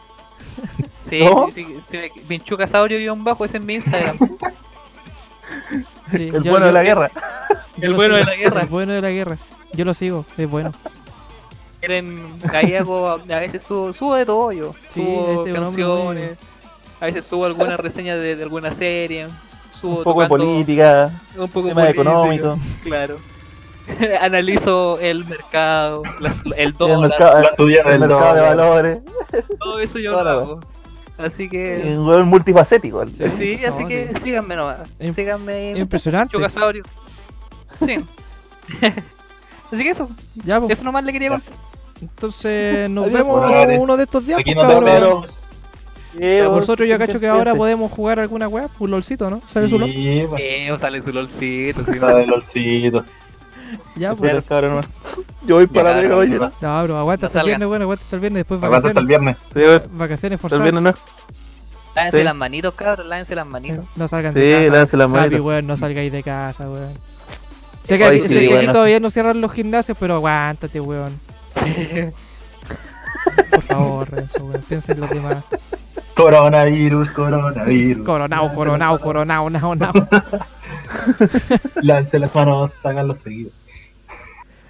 Sí, ¿Cómo? sí, sí, sí, Pinchuca Saurio guion bajo es en mi Instagram. Sí, El yo- bueno yo- de la guerra. El bueno de la guerra. El bueno de la guerra. Yo lo sigo, es bueno. Quieren, hago, a veces subo, subo de todo yo. Sí, Subo este canciones, a veces subo alguna reseña de, de alguna serie. Subo Un poco de tocando política, un poco de temas política, económicos. Claro. Analizo el mercado, las- el el dólar, mercado, La subida el del mercado de valores. todo eso yo lo hago. Así que, Un weón multifacético. Sí. sí, así No, que sí. síganme nomás. Síganme en Impresionante. Chocasaurio. Sí. así que eso, Ya, pues. eso nomás le quería contar. Entonces nos Adiós, vemos uno de estos días. Aquí pues, no. Eh, Nosotros yo cacho que ahora podemos jugar alguna weá, un lolcito, ¿no? ¿Sabes su LOL? Sí, pues, Eh, sale su lolcito, sí, la del olcito. Ya, pues. cabrón. Yo voy para la pega, no, oye. no. No, bro, aguanta hasta el viernes, bueno, aguanta hasta el viernes, después Aguanta hasta el vacaciones. viernes. Sí. Vacaciones El forzadas. viernes no. Lávense Sí. las manitos, cabros, lávense las manitos. No salgan Sí, de casa. lance las Happy, manitas. weón, no salgáis de casa, weón. Sé que, Ay, aquí, sí, sé que aquí bueno. todavía no cierran los gimnasios, pero aguántate, weón. Por favor, Renzo, weón. Piensa en los demás. Coronavirus, coronavirus. Coronao, coronao, coronao, nao, nao. Lance las manos, háganlo seguido.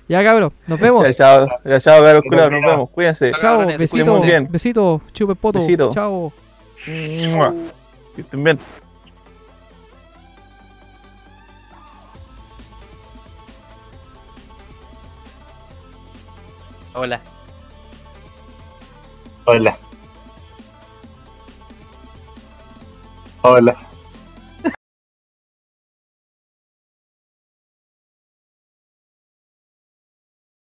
Ya, cabrón, nos vemos. Ya, chao, ya, chao, culiados, nos vemos, cuídense. Chao, Cabrones, besito, cuídense bien. besito, chupe poto. Besito. Chao. Que estén bien. Hola. Hola. Hola.